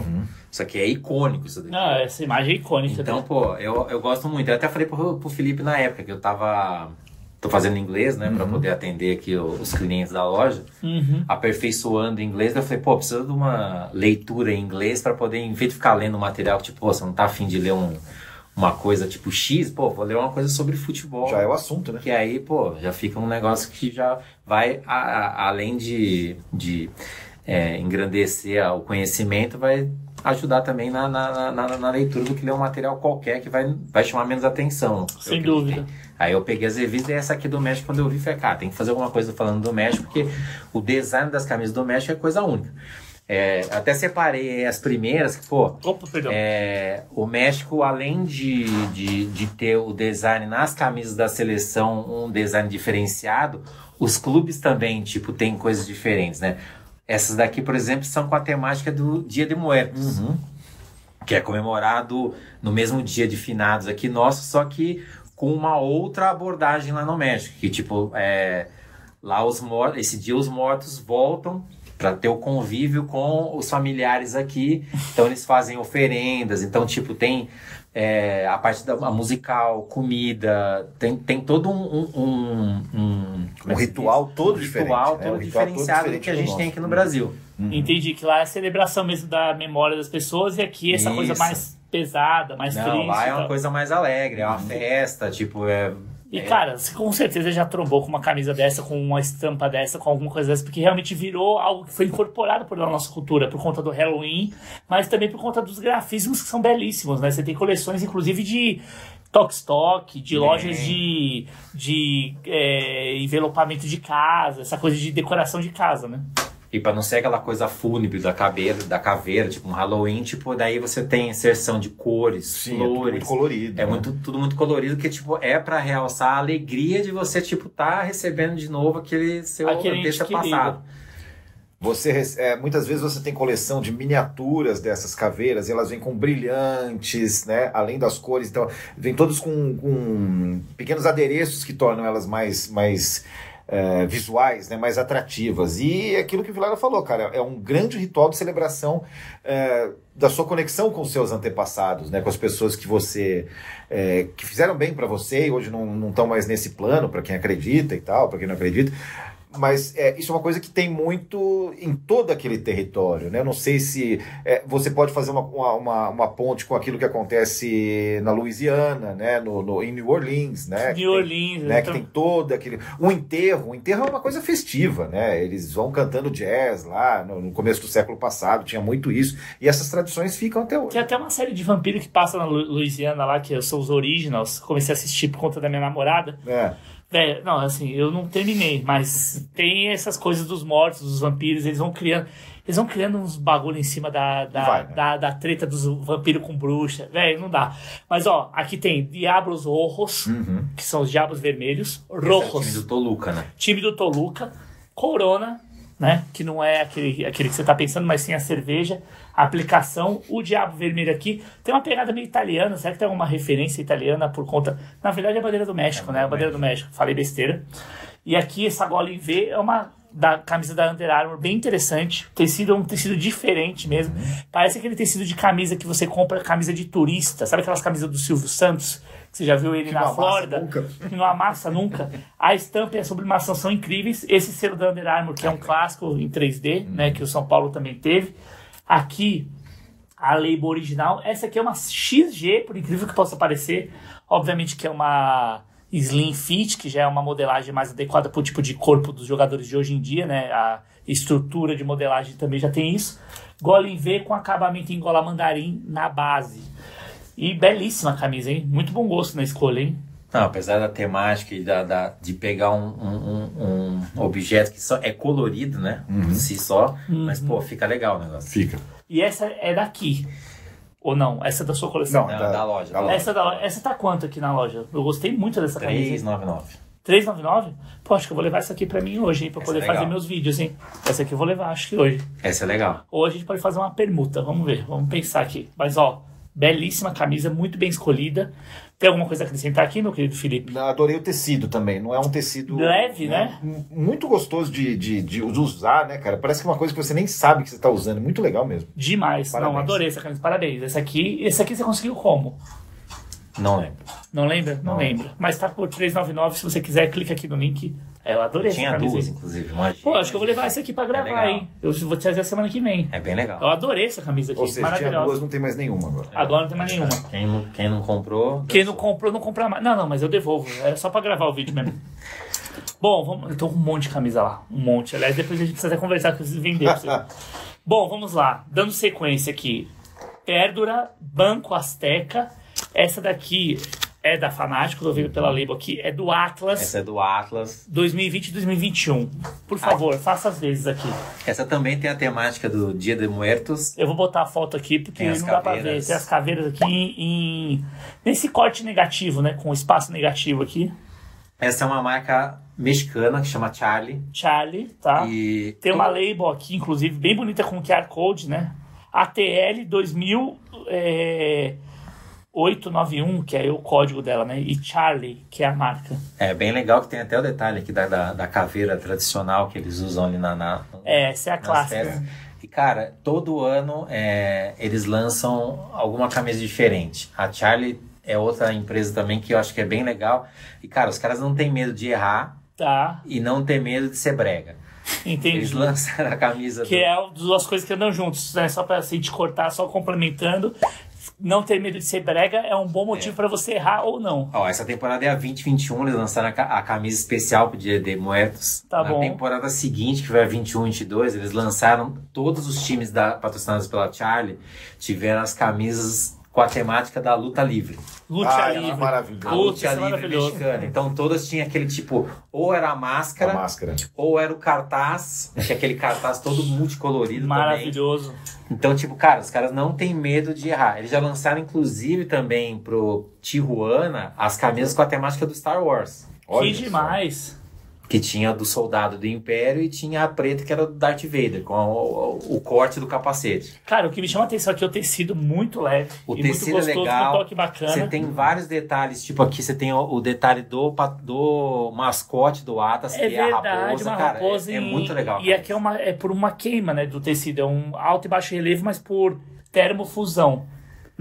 Isso aqui é icônico, isso daqui. Ah, essa imagem é icônica. Então, pô, eu, eu gosto muito. Eu até falei pro, pro Felipe na época que eu tava. Tô fazendo inglês, né? Pra poder atender aqui os clientes da loja. Uhum. Aperfeiçoando inglês. Eu falei, pô, precisa de uma leitura em inglês pra poder, em vez de ficar lendo material que, tipo, pô, você não tá afim de ler um, uma coisa tipo X, pô, vou ler uma coisa sobre futebol. Já é o assunto, né? Que aí, pô, já fica um negócio que já vai, a- a- além de, de é, engrandecer o conhecimento, vai ajudar também na, na, na, na leitura do que ler um material qualquer que vai, vai chamar menos atenção. Sem dúvida. Aí eu peguei as revistas e essa aqui do México, quando eu vi, falei, cara, tem que fazer alguma coisa falando do México, porque o design das camisas do México é coisa única. É, até separei as primeiras, que, pô, Opa, é, o México, além de, de, de ter o design nas camisas da seleção, um design diferenciado, os clubes também, tipo, tem coisas diferentes, né? Essas daqui, por exemplo, são com a temática do Dia de Muertos, que é comemorado no mesmo dia de finados aqui nosso, só que com uma outra abordagem lá no México, que tipo, é, lá os mortos, esse dia os mortos voltam para ter o convívio com os familiares aqui, então eles fazem oferendas, então tipo tem é, a parte da a musical, comida, tem, tem todo um, um, um, um- é Um ritual diz? todo um diferente, ritual né? todo Um ritual todo diferenciado do diferente que a do gente nosso. tem aqui no Brasil. Entendi que lá é a celebração mesmo da memória das pessoas e aqui essa coisa Isso. mais pesada, mais Não, triste. lá é uma coisa mais alegre, é uma festa, tipo, é. E, é- cara, você com certeza já trombou com uma camisa dessa, com uma estampa dessa, com alguma coisa dessa, porque realmente virou algo que foi incorporado por nossa cultura, por conta do Halloween, mas também por conta dos grafismos que são belíssimos, né? Você tem coleções, inclusive, de Tok Stock, de lojas de, de é, envelopamento de casa, essa coisa de decoração de casa, né? E pra não ser aquela coisa fúnebre da caveira, da caveira, tipo um Halloween, tipo, daí você tem inserção de cores, Sim, é tudo flores. muito colorido. É né? muito, tudo muito colorido, que tipo, é pra realçar a alegria de você, tipo, tá recebendo de novo aquele seu Aquele deixa passado. Você, é, muitas vezes você tem coleção de miniaturas dessas caveiras e elas vêm com brilhantes, né? Além das cores, então vem todos com, com pequenos adereços que tornam elas mais, mais é, visuais, né? Mais atrativas. E é aquilo que o Vilara falou, cara, é um grande ritual de celebração é, da sua conexão com os seus antepassados, né? Com as pessoas que você é, que fizeram bem para você e hoje não estão mais nesse plano, para quem acredita e tal, para quem não acredita. Mas é, isso é uma coisa que tem muito em todo aquele território, né? Eu não sei se é, você pode fazer uma, uma, uma, ponte com aquilo que acontece na Louisiana, né? No, no- em New Orleans, né? New tem- Orleans, né, então- que tem todo aquele. O enterro, o enterro é uma coisa festiva, né? Eles vão cantando jazz lá no, no começo do século passado, tinha muito isso. E essas tradições ficam até hoje. Tem até uma série de vampiro que passa na Louisiana lá, que são os originals. Comecei a assistir por conta da minha namorada. É. Velho, não, assim, eu não terminei, mas tem essas coisas dos mortos, dos vampiros, eles vão criando. Eles vão criando uns bagulho em cima da, da, Vai, né? da, da treta dos vampiros com bruxa. Velho, não dá. Mas ó, aqui tem Diablos Rojos, Uhum. que são os Diabos Vermelhos. É Rojos, time do Toluca, né? time do Toluca. Corona, né? Que não é aquele, aquele que você tá pensando, mas sim a cerveja. A aplicação, o Diabo Vermelho aqui. Tem uma pegada meio italiana. Será que tem alguma referência italiana por conta. Na verdade é a bandeira do México, né? A bandeira do México. Falei besteira. E aqui essa gola em V é uma da camisa da Under Armour bem interessante. O tecido é um tecido diferente mesmo. Parece aquele tecido de camisa que você compra camisa de turista. Sabe aquelas camisas do Silvio Santos? Que você já viu ele Que na Flórida? nunca. que não amassa nunca. A estampa e a sublimação são incríveis. Esse selo da Under Armour, que é um clássico em 3D, né, que o São Paulo também teve. Aqui, a label original. Essa aqui é uma XG, por incrível que possa parecer. Obviamente que é uma Slim Fit, que já é uma modelagem mais adequada para o tipo de corpo dos jogadores de hoje em dia, né? A estrutura de modelagem também já tem isso. Gola em V com acabamento em gola mandarim na base. E belíssima camisa, hein? Muito bom gosto na escolha, hein? Não, apesar da temática e da, da- de pegar um, um- um- objeto que só é colorido, né? Por si só, mas pô, fica legal o negócio. Fica. E essa é daqui. Ou não? Essa é da sua coleção? Não, Não, da- da loja. da Da loja. Essa, é da, essa tá quanto aqui na loja? Eu gostei muito dessa camisa. 399. 399? Pô, acho que eu vou levar essa aqui pra mim hoje, hein? Pra Essa poder é fazer meus vídeos, hein? Essa aqui eu vou levar, acho que hoje. Essa é legal. Ou a gente pode fazer uma permuta, vamos ver, vamos pensar aqui. Mas ó, belíssima camisa, muito bem escolhida. Tem alguma coisa a acrescentar aqui, meu querido Felipe? Adorei o tecido também. Não é um tecido. Leve, né? M- Muito gostoso de, de, de usar, né, cara? Parece que é uma coisa que você nem sabe que você tá usando. Muito legal mesmo. Demais. Parabéns. Não, adorei essa camisa. Parabéns. Essa aqui, esse aqui você conseguiu como? Não lembro. Não lembra? Não, Não. lembro. Mas tá por 399, se você quiser, clica aqui no link. É, Eu adorei essa Tinha camisa. duas, inclusive. Uma Pô, acho que eu vou levar essa aqui pra gravar, legal. hein? Eu vou te trazer semana que vem. É bem legal. Eu adorei essa camisa aqui. Ou seja, tinha maravilhosa. duas, não tem mais nenhuma agora. Agora não tem mais nenhuma. Quem não, quem não comprou. Quem não comprou, não compra mais. Não, não, mas eu devolvo. É só pra gravar o vídeo mesmo. Bom, vamos... eu tô com um monte de camisa lá. Um monte. Aliás, depois a gente precisa até conversar com vocês e vender pra você. Bom, vamos lá. Dando sequência aqui. Pérdura, Banco Azteca. Essa daqui é da Fanático, tô vendo pela label aqui. É do Atlas Essa é do Atlas. 2020 e 2021. Por favor, faça as vezes aqui. Essa também tem a temática do Dia de Muertos. Eu vou botar a foto aqui porque não dá pra ver. caveiras. Tem as caveiras aqui em, nesse corte negativo, né? Com espaço negativo aqui. Essa é uma marca mexicana que chama Charlie. Charlie, tá? E Tem uma label aqui, inclusive, bem bonita com QR Code, né? ATL 2891, que é o código dela, né? E Charlie, que é a marca. É bem legal que tem até o detalhe aqui da, da, da caveira tradicional que eles usam ali na, na, É, essa é a clássica. E, cara, todo ano é, eles lançam alguma camisa diferente. A Charlie é outra empresa também que eu acho que é bem legal. E, cara, os caras não têm medo de errar Tá, e não tem medo de ser brega. entendi. Eles lançaram a camisa Que do... é duas coisas que andam juntos, né? Só pra assim, te cortar, só complementando. Não ter medo de ser brega é um bom motivo pra você errar ou não. Ó, essa temporada é a 2021, eles lançaram a camisa especial pro Dia de Muertos. Tá Na bom. temporada seguinte, que foi a 21, 22, eles lançaram todos os times da, patrocinados pela Charlie, tiveram as camisas com a temática da luta livre. Luta Ah, é livre. maravilhoso. A luta é livre mexicana. Então todas tinham aquele tipo, ou era a A máscara, máscara. ou era o cartaz, que é aquele cartaz todo multicolorido também. Maravilhoso. Então, tipo, cara, os caras não têm medo de errar. Eles já lançaram, inclusive, também pro Tijuana as camisas com a temática do Star Wars. Olha que só. Que tinha do soldado do Império e tinha a preta que era do Darth Vader, com o, o- o corte do capacete. Cara, o que me chama a atenção aqui é o tecido muito leve. O tecido é muito gostoso, legal. com um toque bacana. Você tem vários detalhes, tipo aqui você tem o, o detalhe do, do mascote do Atlas, É que é a verdade, raposa, uma cara. raposa é, é muito legal. E cara. aqui é, uma, é por uma queima né, do tecido. É um alto e baixo relevo, mas por termofusão.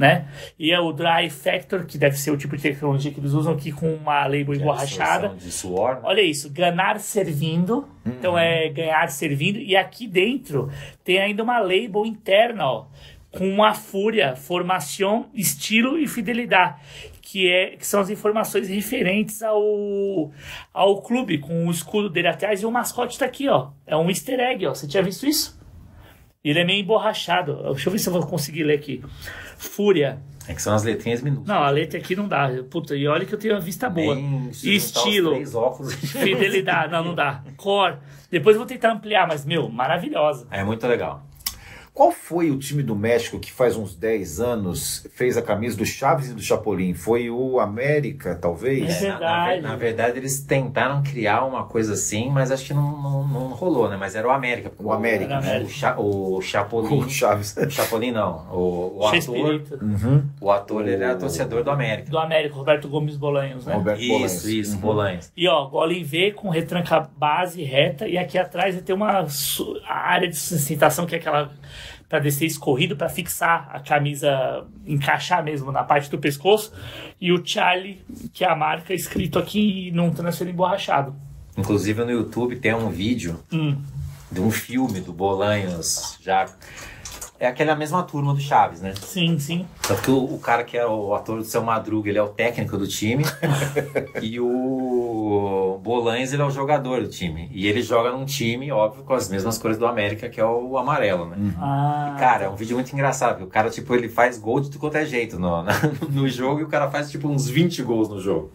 Né? E é o Dry Factor, que deve ser o tipo de tecnologia que eles usam aqui com uma label Que é emborrachada. De suor. né? Olha isso, ganhar servindo. Então é ganhar servindo. E aqui dentro tem ainda uma label interna, ó, com uma fúria, formação, estilo e fidelidade. Que, é, que são as informações referentes ao, ao clube, com o escudo dele atrás e o mascote tá aqui, ó. É um easter egg, ó. Você tinha visto isso? Ele é meio emborrachado. Deixa eu ver se eu vou conseguir ler aqui. Fúria. É que são as letrinhas minúsculas. Não, a letra aqui não dá. Puta, e olha que eu tenho a vista boa. Bem, Estilo. três óculos. Fidelidade, não, não dá. Cor. Depois eu vou tentar ampliar, mas, meu, maravilhosa. É muito legal. Qual foi o time do México que faz uns 10 anos fez a camisa do Chaves e do Chapolin? Foi o América, talvez? É na- na, verdade. na verdade, eles tentaram criar uma coisa assim, mas acho que não, não, não rolou, né? Mas era o América. O América, Era O, Cha, o Chapolin. O Chaves. O Chapolin não. O, o ator. Uhum. O ator, ele era torcedor do América. Do América, Roberto Gomes Bolanhos, né? Roberto Bolanhos. Isso, isso, Uhum. Bolanhos. E ó, gola em V com retranca base reta e aqui atrás ter uma área de sustentação que é aquela para descer escorrido para fixar a camisa, encaixar mesmo na parte do pescoço e o Charlie, que é a marca escrito aqui não tá sendo emborrachado. Inclusive no YouTube tem um vídeo Hum. de um filme do Bolanhos já. É aquela mesma turma do Chaves, né? Sim, sim. Só que o, o cara que é o ator do Seu Madruga, ele é o técnico do time. e o Bolanhos, ele é o jogador do time. E ele joga num time, óbvio, com as mesmas cores do América, que é o amarelo, né? Ah, Cara, é um vídeo muito engraçado. porque O cara, tipo, ele faz gol de tudo quanto é jeito no, no jogo e o cara faz, tipo, uns 20 gols no jogo.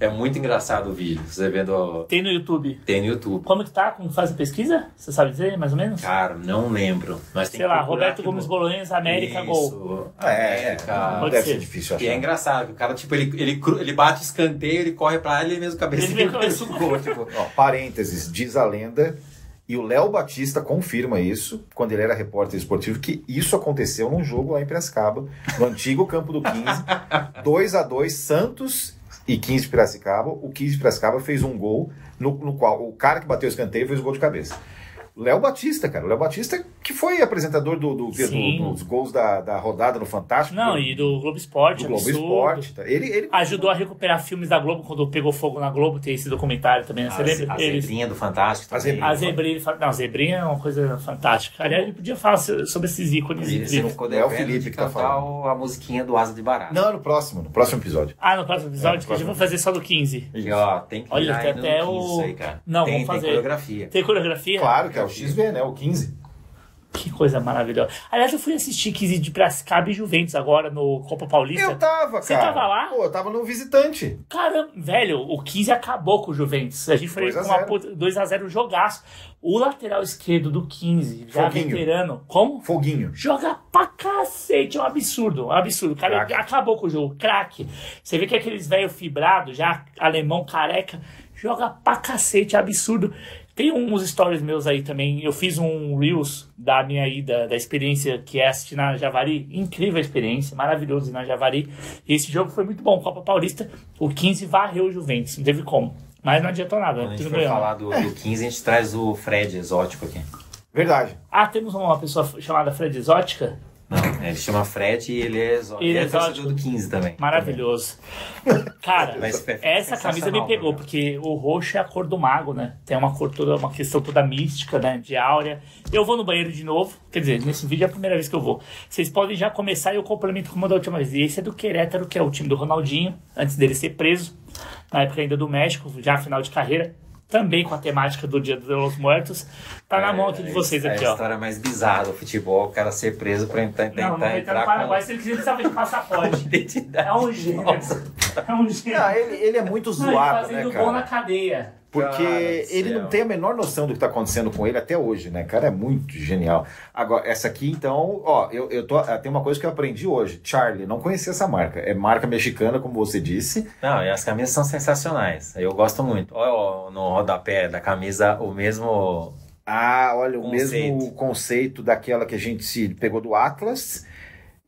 É muito engraçado o vídeo. Você vendo. tem no YouTube. Tem no YouTube. Como que tá? Como faz a pesquisa? Você sabe dizer, mais ou menos? Cara, não lembro. Mas tem Sei que lá, Roberto Gomes no- Bolonhas, América, gol. Isso. É, América. não Pode deve ser. ser difícil E é achar. engraçado, o cara, tipo, ele, ele, cru- ele bate o escanteio, ele corre pra ele e mesmo cabeça Ele mesmo cabeça- gol, tipo. Ó, parênteses, diz a lenda, e o Léo Batista confirma isso, quando ele era repórter esportivo, que isso aconteceu num jogo lá em Piracicaba, no antigo campo do 15, 2 a 2 Santos e 15 de Piracicaba. O 15 de Piracicaba fez um gol, no, no qual o cara que bateu o escanteio fez o gol de cabeça. Léo Batista, cara. O Léo Batista, que foi apresentador do, do- do- dos gols da, da rodada no Fantástico. Não, do, e do Globo Esporte, do Globo. Esporte. tá? Ele, ele Ajudou a recuperar filmes da Globo quando pegou fogo na Globo, tem esse documentário também, né? você A, lembra? a Eles- zebrinha do Fantástico. A zebrinha. A Zebrinha, não, Zebrinha é uma coisa fantástica. Aliás, ele podia falar so- sobre esses ícones Ele você não incríveis. ficou É o Felipe que tá falando. a musiquinha do Asa de Barata. Não, no próximo, no próximo episódio. Ah, no próximo episódio, É, no que a gente vai fazer só do 15. E, ó, tem que Olha, tem até no 15 o- isso aí, cara. Não, tem, vamos fazer. Tem coreografia. Tem coreografia? Claro que é o XV, né? O 15. Que coisa maravilhosa. Aliás, eu fui assistir 15 de Piracicaba e Juventus agora no Copa Paulista. Eu tava, Você cara. tava lá? Pô, eu tava no visitante. Caramba, velho, o 15 acabou com o Juventus. A gente foi 2 a com uma 0. puta- 2x0 jogaço. O lateral esquerdo do 15, já Foguinho. veterano. Como? Foguinho. Joga pra cacete, é um absurdo, um absurdo. O cara Craque. acabou com o jogo, craque. Você vê que aqueles velho fibrado, já alemão careca, joga pra cacete, é absurdo. Tem uns stories meus aí também. Eu fiz um Reels da minha ida, da experiência que é assistir na Javari. Incrível a experiência, maravilhoso ir na Javari. E esse jogo foi muito bom. Copa Paulista, o 15 varreu o Juventus, não teve como. Mas não adiantou nada, Quando a gente for ganhou. falar do, do 15, a gente traz o Fred exótico aqui. Verdade. Ah, temos uma pessoa chamada Fred Exótica. Não, ele chama Fred e ele é exótico. Ele é é exótico. do 15 também. Maravilhoso. Cara, Mas é essa camisa me sensacional, pegou, né? porque o roxo é a cor do mago, né? Tem uma cor toda, uma questão toda mística, né? De áurea. Eu vou no banheiro de novo, quer dizer, nesse vídeo é a primeira vez que eu vou. Vocês podem já começar e eu complemento como da última vez. E esse é do Querétaro, que é o time do Ronaldinho, antes dele ser preso, na época ainda do México, já final de carreira. Também com a temática do Dia dos Muertos. Tá na mão aqui de vocês é aqui, a ó. história mais bizarra do futebol, o cara ser preso pra tentar, tentar Não, não entrar entrar no com Paraguai se ele quiser precisava de passaporte. É um gênio. É um gênio. Ah, ele, ele é muito Não, ele zoado, fazendo né, gol na cara? cadeia. Porque Cara ele céu. não tem a menor noção do que tá acontecendo com ele até hoje, né? Cara, é muito genial. Agora, essa aqui, então, ó, eu, eu tô. Tem uma coisa que eu aprendi hoje. Charlie, não conhecia essa marca. É marca mexicana, como você disse. Não, e as camisas são sensacionais. Eu gosto muito. Olha no rodapé da camisa o mesmo. Ah, olha, o Conceito. mesmo conceito daquela que a gente se pegou do Atlas.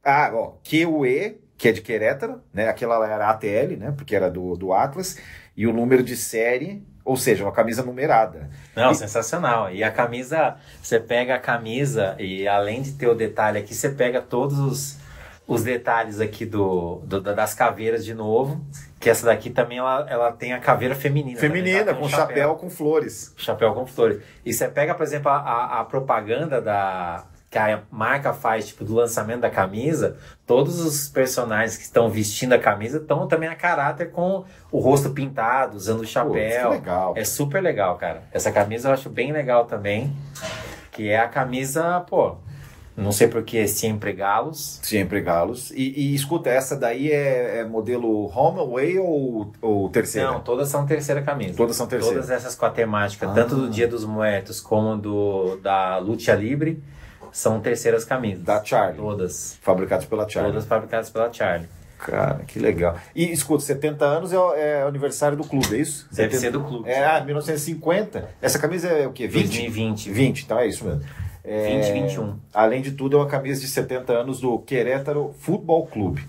Ah, ó, QE, que é de Querétaro, né? Aquela era ATL, né? Porque era do, do Atlas. E o número de série, ou seja, uma camisa numerada. Não, E- sensacional. E a camisa, você pega a camisa e além de ter o detalhe aqui, você pega todos os, os detalhes aqui do, do- da- das caveiras de novo. Que essa daqui também ela, ela tem a caveira feminina. também, Feminina, tá? Com um chapéu, com flores. chapéu com flores. E você pega, por exemplo, a- a propaganda da que a marca faz, tipo, do lançamento da camisa, todos os personagens que estão vestindo a camisa estão também a caráter com o rosto pintado, usando o Pô, chapéu. é legal. É super legal, cara. Essa camisa eu acho bem legal também. Que é a camisa, pô, não sei por que sempre galos. Sempre galos. E, e escuta, essa daí é, é modelo home away ou, ou terceira? Não, todas são terceira camisa. Todas são terceira. Todas essas com a temática, Ah. tanto do Dia dos Muertos como do da Lucha Libre, são terceiras camisas. Da Charlie. Todas. Fabricados pela Charlie. Todas fabricadas pela Charlie. Cara, que legal. E escuta, 70 anos é, o- é aniversário do clube, é isso? Deve 70 ser do clube. É, ah, 1950. Essa camisa é o quê? 20? 2020. 20, então é isso mesmo. É, 2021. Além de tudo, é uma camisa de 70 anos do Querétaro Futebol Clube.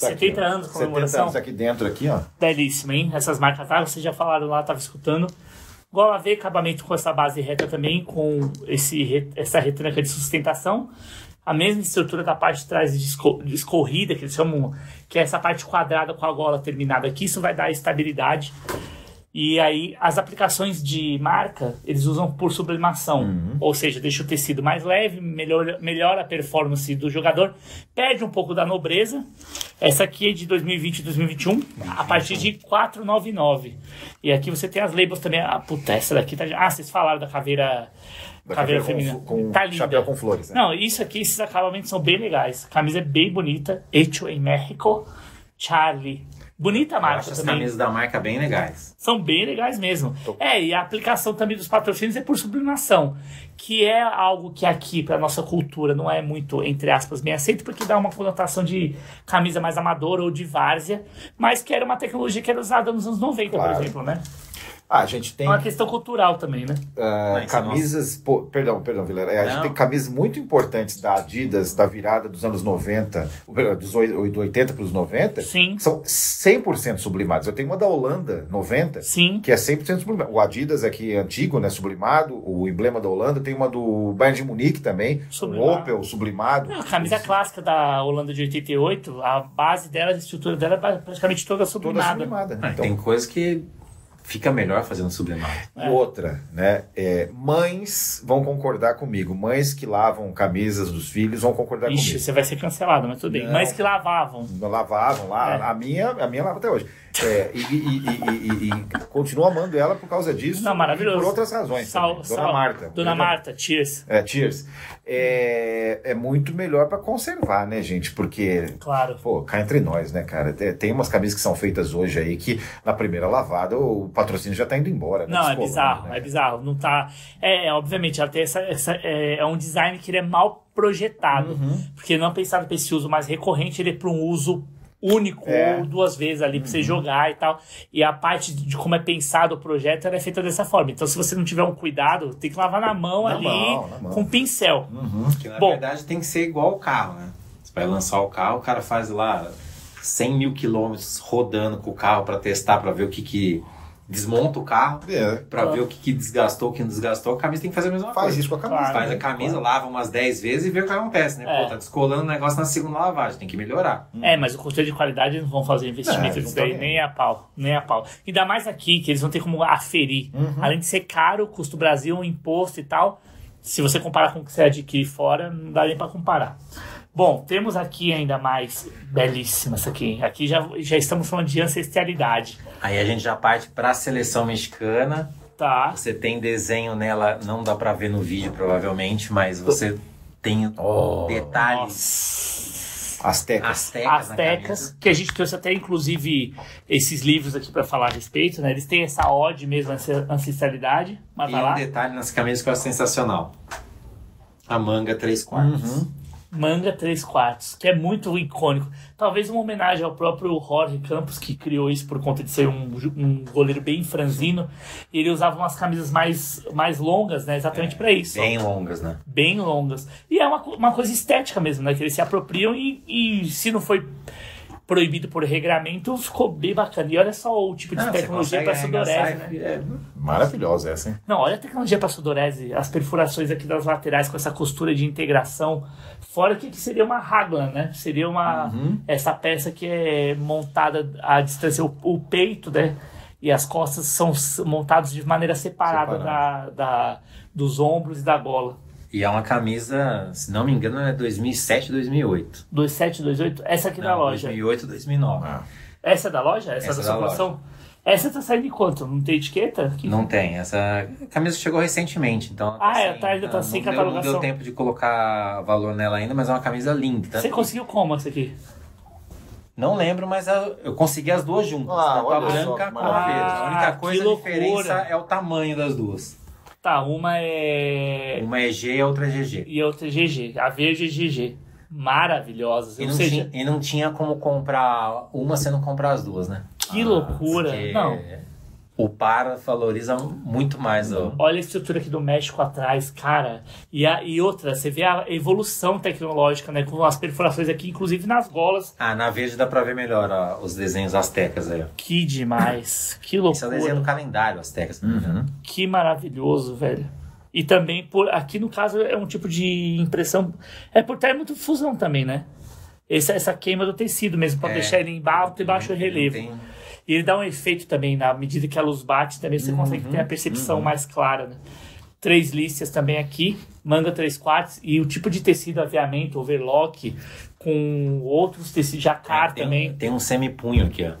Tá aqui, 70 ó. anos, 70 comemoração. anos aqui dentro, aqui, ó. Belíssima, hein? Essas marcas água, vocês já falaram lá, tava escutando. Igual a ver acabamento com essa base reta também, com esse, essa retranca de sustentação. A mesma estrutura da parte de trás de escorrida, que eles chamam, que é essa parte quadrada com a gola terminada aqui. Isso vai dar estabilidade. E aí, as aplicações de marca, eles usam por sublimação. Ou seja, deixa o tecido mais leve, melhora, melhora a performance do jogador, perde um pouco da nobreza. Essa aqui é de 2020 e 2021, a partir de 499. E aqui você tem as labels também. Ah, puta, essa daqui tá. Ah, vocês falaram da caveira. Da caveira caveira feminina. com, com tá chapéu com flores. Né? Não, isso aqui, esses acabamentos são bem legais. A camisa é bem bonita. Hecho em México. Charlie. Bonita a Eu marca acho as também. camisas da marca bem legais. São bem legais mesmo. É, e a aplicação também dos patrocínios é por sublimação, que é algo que aqui, para nossa cultura, não é muito, entre aspas, bem aceito, porque dá uma conotação de camisa mais amadora ou de várzea, mas que era uma tecnologia que era usada nos anos 90, Claro. por exemplo, né? Ah, a gente tem É uma questão cultural também, né? Mas, camisas. pô, perdão, perdão, Vilera. É, a gente Não. tem camisas muito importantes da Adidas, da virada dos anos 90, ou melhor, dos oi- do 80 para os 90, Sim, que são 100% sublimados. Eu tenho uma da Holanda, 90, sim. que é 100% sublimado. O Adidas aqui é antigo, né, sublimado. O emblema da Holanda. Tem uma do Bayern de Munique também, Sublimado. um Opel sublimado. A camisa clássica da Holanda de 88, a base dela, a estrutura dela é praticamente toda Toda sublimada. sublimada. Ah, Então, Tem coisas que fica melhor fazendo sublimado. E outra, né? é, mães vão concordar comigo. Mães que lavam camisas dos filhos vão concordar Ixi, comigo. você vai ser cancelado, mas tudo bem. Não. Mas que lavavam. Lavavam lá, É. a minha, a minha lava até hoje. É, e, e, e, e, continuo amando ela por causa disso. Não, maravilhoso. Por outras razões. Sal- também. Dona sal- Marta. Dona Marta, cheers. É, cheers. É, é muito melhor para conservar, né, gente? Porque Claro. Pô, cá entre nós, né, cara? Tem, umas camisas que são feitas hoje aí que na primeira lavada o patrocínio já tá indo embora. né? Não, é bizarro, né? é bizarro. Não tá. É, é, obviamente, ela tem essa. essa é, é um design que ele é mal projetado. Uhum. Porque não é pensado para esse uso mais recorrente, ele é para um uso único É. ou duas vezes ali para você jogar e tal. E a parte de como é pensado o projeto ela é feita dessa forma. Então, se você não tiver um cuidado, tem que lavar na mão Na ali mão, na mão. com pincel. Uhum. Que na Bom. verdade tem que ser igual o carro, né? Você vai lançar o carro, o cara faz lá 100 mil quilômetros rodando com o carro para testar, para ver o que que desmonta o carro, É, para ver o que que desgastou, o que não desgastou. A camisa tem que fazer a mesma faz coisa. isso com a camisa. Claro. Faz a né? camisa, lava umas 10 vezes e vê o que acontece, né? É. Pô, tá descolando o negócio na segunda lavagem, tem que melhorar. É, mas o controle de qualidade eles não vão fazer investimento É, nisso não daí, nem a pau, nem a pau. Ainda mais aqui, que eles não tem como aferir. Uhum. Além de ser caro, custo Brasil, um imposto e tal, se você comparar com o que você adquire fora, não dá nem pra comparar. Bom, temos aqui ainda mais belíssima essa aqui. Aqui já, já estamos falando de ancestralidade. Aí a gente já parte para a seleção mexicana, Tá. Você tem desenho nela, não dá pra ver no vídeo provavelmente, mas você tem Oh. detalhes Nossa. Na Astecas, camisa. que a gente trouxe até inclusive esses livros aqui pra falar a respeito, né? Eles têm essa ode mesmo, essa ancestralidade. Mas E um lá. detalhe nessa camisa que eu acho sensacional. A manga 3 quartos. Uhum. Manga 3 quartos, que é muito icônico. Talvez uma homenagem ao próprio Jorge Campos, que criou isso por conta de ser um, um goleiro bem franzino. Ele usava umas camisas mais, mais longas, né? Exatamente pra isso. Bem longas, né? bem longas. E é uma, uma coisa estética mesmo, né? Que eles se apropriam e, e se não foi proibido por regramento, ficou bem bacana. E olha só o tipo de Ah, tecnologia para sudorese, né? é, Maravilhosa essa, hein? Não, olha a tecnologia para sudorese, as perfurações aqui das laterais com essa costura de integração. Fora que, que seria uma raglan, né? Seria uma essa peça que é montada à distância, o, o peito, né? E as costas são montados de maneira separada da, da, dos ombros e da gola. E é uma camisa, se não me engano, é 2007, 2008. 2728, essa aqui da Não, loja. 2008, 2009. Ah. Essa é da loja? Essa, Essa é é da da circulação? Essa tá saindo de quanto? Não tem etiqueta? Que- Não tem. Essa camisa chegou recentemente, então. ela Ah, é, tá, ainda tá não sem deu- catalogação. Não deu tempo de colocar valor nela ainda, mas é uma camisa linda. Tanto Você conseguiu como essa aqui? Não lembro, mas eu eu consegui as duas juntas. Ah, só, branca que como a verde. A única Ah, coisa, a diferença é o tamanho das duas. Tá, uma é. Uma é G e a outra é GG. E a outra é GG. A verde é GG. Maravilhosas. E não, seja, tinha, e não tinha como comprar uma se não comprar as duas, né? que loucura. Porque Não. O par valoriza muito mais. ó. Olha a estrutura aqui do México atrás, cara. E, a, e outra, você vê a evolução tecnológica, né? Com as perfurações aqui, inclusive nas golas. Ah, na verde dá pra ver melhor ó, os desenhos astecas aí. ó. Que demais. Que Esse é o desenho do loucura. calendário astecas. engano. Que maravilhoso, velho. E também, por aqui no caso, é um tipo de impressão. É por termofusão também, né? Essa, essa queima do tecido mesmo, pra É. deixar ele em alto e baixo relevo. Tem- E ele dá um efeito também, na medida que a luz bate, também você consegue ter a percepção mais clara, né? Três listas também aqui, manga 3 quartos, e o tipo de tecido aviamento, overlock, com outros tecidos jacar tem, também, Tem um semi-punho aqui, ó.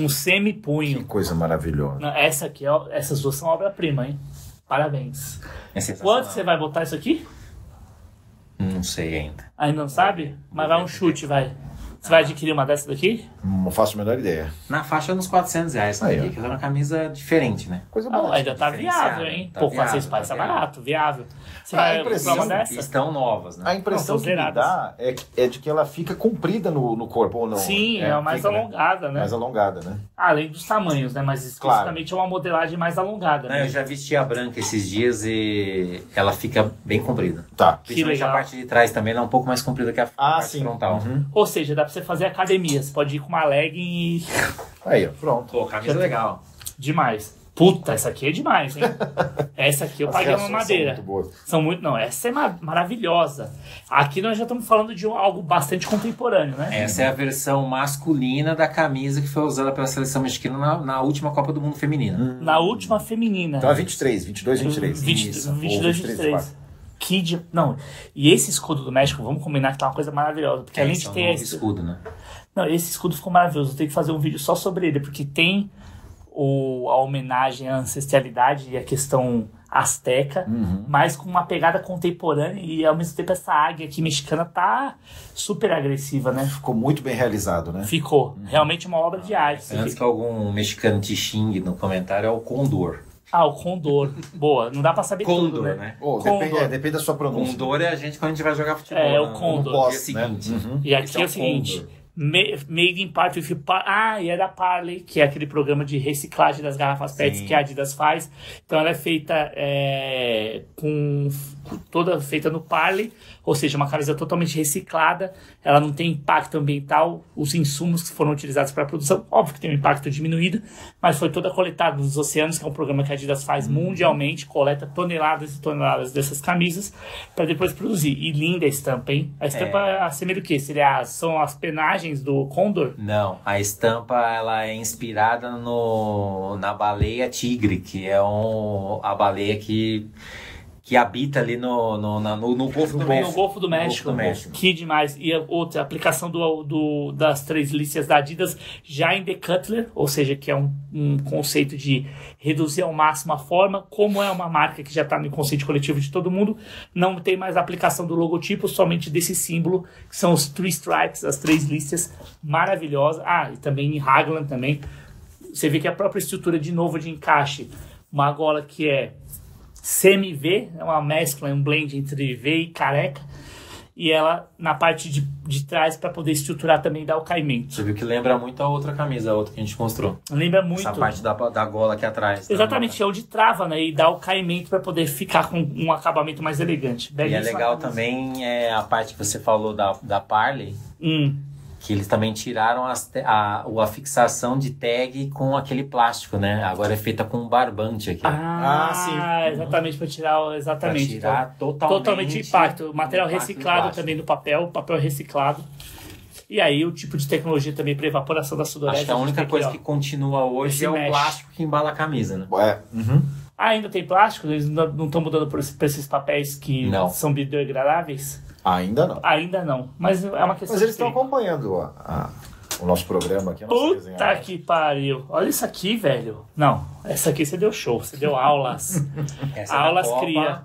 um semi-punho. Que coisa maravilhosa. Essa aqui, ó, essas duas são obra-prima, hein? Parabéns. É. Quanto você vai botar isso aqui? Não sei ainda. Ainda não sabe? Mas vai um chute, vai. Você vai adquirir uma dessa daqui? Não faço a menor ideia. Na faixa uns 400 reais. Aí, ó. que é uma camisa diferente, né? Coisa Ah, boa. ainda tá viável, hein? tá Pô, 400 viável, pais tá tá viável. barato, viável. Você Ah, a vai impressão- comprar uma dessa? Estão novas, né? A impressão Não, são que me zeradas. dá é, que- é de que ela fica comprida no, no corpo, ou não? Sim, é, a mais fica, né? alongada, né? Mais alongada, né? Além dos tamanhos, né? Mas especificamente é uma modelagem mais alongada. Não, Né? eu já vesti a branca esses dias e ela fica bem comprida. Tá. Principalmente legal. a parte de trás também, ela é um pouco mais comprida que a Ah, parte sim. frontal. Uhum. Ou seja, dá pra você fazer academia. Você pode ir com uma legging e. Aí, ó, pronto. Pô, camisa legal. demais. Puta, essa aqui é demais, hein? essa aqui eu As paguei uma reações são madeira. muito boas. São muito. Não, essa é ma- maravilhosa. Aqui nós já estamos falando de algo bastante contemporâneo, né? Essa é a versão masculina da camisa que foi usada pela seleção mexicana na, na última Copa do Mundo Feminina. Na última feminina. Então é 23, 22, 23. 20, Isso. Ou 22, 23. Que de... Não, e esse escudo do México, vamos combinar que tá uma coisa maravilhosa. Porque além Esse de é ter esse, escudo, né? Não, esse escudo ficou maravilhoso. Eu tenho que fazer um vídeo só sobre ele, porque tem o, a homenagem à ancestralidade e a questão asteca, Uhum. mas com uma pegada contemporânea e ao mesmo tempo essa águia aqui mexicana tá super agressiva, né? Ficou muito bem realizado, né? Ficou. Realmente uma obra de arte. isso Antes que algum mexicano te xingue no comentário, é o Condor. Ah, o Condor. Boa, não dá pra saber tudo, Condor, né? né? Oh, Condor. depende, é, depende da sua pronúncia. Condor é a gente quando a gente vai jogar futebol. É, é o né? Condor. Dia né? seguinte. Uhum. E aqui Esse é é o o seguinte. Condor. Ma- Made in part with Par Ah, e é da Parley, que é aquele programa de reciclagem das garrafas PETs Sim. que a Adidas faz. Então ela é feita é, com toda feita no Parley, ou seja, uma camisa totalmente reciclada. Ela não tem impacto ambiental. Os insumos que foram utilizados para a produção, óbvio que tem um impacto diminuído, mas foi toda coletada nos oceanos, que é um programa que a Adidas faz Uhum. mundialmente, coleta toneladas e toneladas dessas camisas para depois produzir. E linda a estampa, hein? A estampa É. assemelha o quê? Seria, são as penagens do Condor? Não, a estampa ela é inspirada no, na baleia tigre, que é um, a baleia que, que habita ali no, no, na- no, no Golfo do No México. Golfo do México. do México. Que demais. E outra, a aplicação do, do- das três listas da Adidas já em The Cutler, ou seja, que é um, um conceito de reduzir ao máximo a forma. Como é uma marca que já está no inconsciente coletivo de todo mundo, não tem mais aplicação do logotipo, somente desse símbolo, que são os three stripes, as três listas maravilhosas. Ah, e também em Hagland também. Você vê que a própria estrutura, de novo, de encaixe, uma gola que é semi-V, é uma mescla, um blend entre V e careca, e ela na parte de, de trás para poder estruturar também dar o caimento. Você viu que lembra muito a outra camisa, a outra que a gente mostrou. Lembra muito. Essa parte da, da gola aqui atrás. Exatamente, é onde trava, né? E dá o caimento para poder ficar com um acabamento mais elegante. E é legal também é a parte que você falou da, da Parley, Hum, que eles também tiraram as a, a fixação de tag com aquele plástico, né? Agora é feita com um barbante aqui. Ah, Ah, sim. exatamente, para tirar, o- pra exatamente. tirar Então, totalmente, totalmente impacto. Material o impacto do reciclado também no papel, papel reciclado. E aí o tipo de tecnologia também para evaporação da sudorese. Acho que a única tem aqui, coisa ó. que continua hoje é o mesh. plástico que embala a camisa, né? É, uhum. Ah, ainda tem plástico? Eles não estão mudando pra esses papéis que Não. são biodegradáveis? Ainda não. Ainda não. Mas é uma questão Mas eles estão acompanhando a- a- o nosso programa aqui. Puta que pariu. Olha isso aqui, velho. Não, essa aqui você deu show, você deu aulas. Essa é aulas Copa. cria.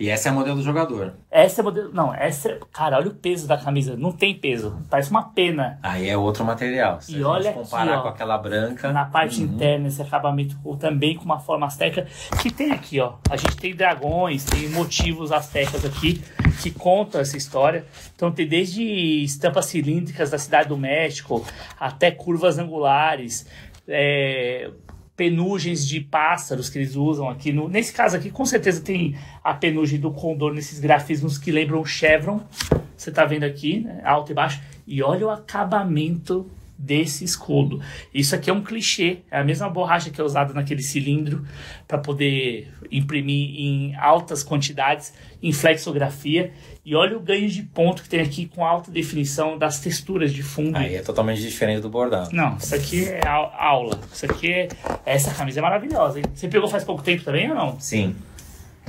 E essa é a modelo do jogador. Essa é modelo. Não, essa é. Cara, olha o peso da camisa. Não tem peso. Parece uma pena. Aí é outro material. Se E a olha comparar aqui, ó. com aquela branca. Na parte interna, esse acabamento também com uma forma asteca. Que tem aqui, ó. A gente tem dragões, tem motivos astecas aqui que contam essa história. Então tem desde estampas cilíndricas da cidade do México até curvas angulares. é, penugens de pássaros que eles usam aqui. No, nesse caso aqui, com certeza tem a penugem do condor nesses grafismos que lembram chevron. Você tá vendo aqui, né, alto e baixo. E olha o acabamento desse escudo. Isso aqui é um clichê, é a mesma borracha que é usada naquele cilindro para poder imprimir em altas quantidades em flexografia. E olha o ganho de ponto que tem aqui com alta definição das texturas de fundo. Aí é totalmente diferente do bordado. Não, isso aqui é au- aula. Isso aqui é. Essa camisa é maravilhosa, hein? Você pegou faz pouco tempo também ou não? Sim.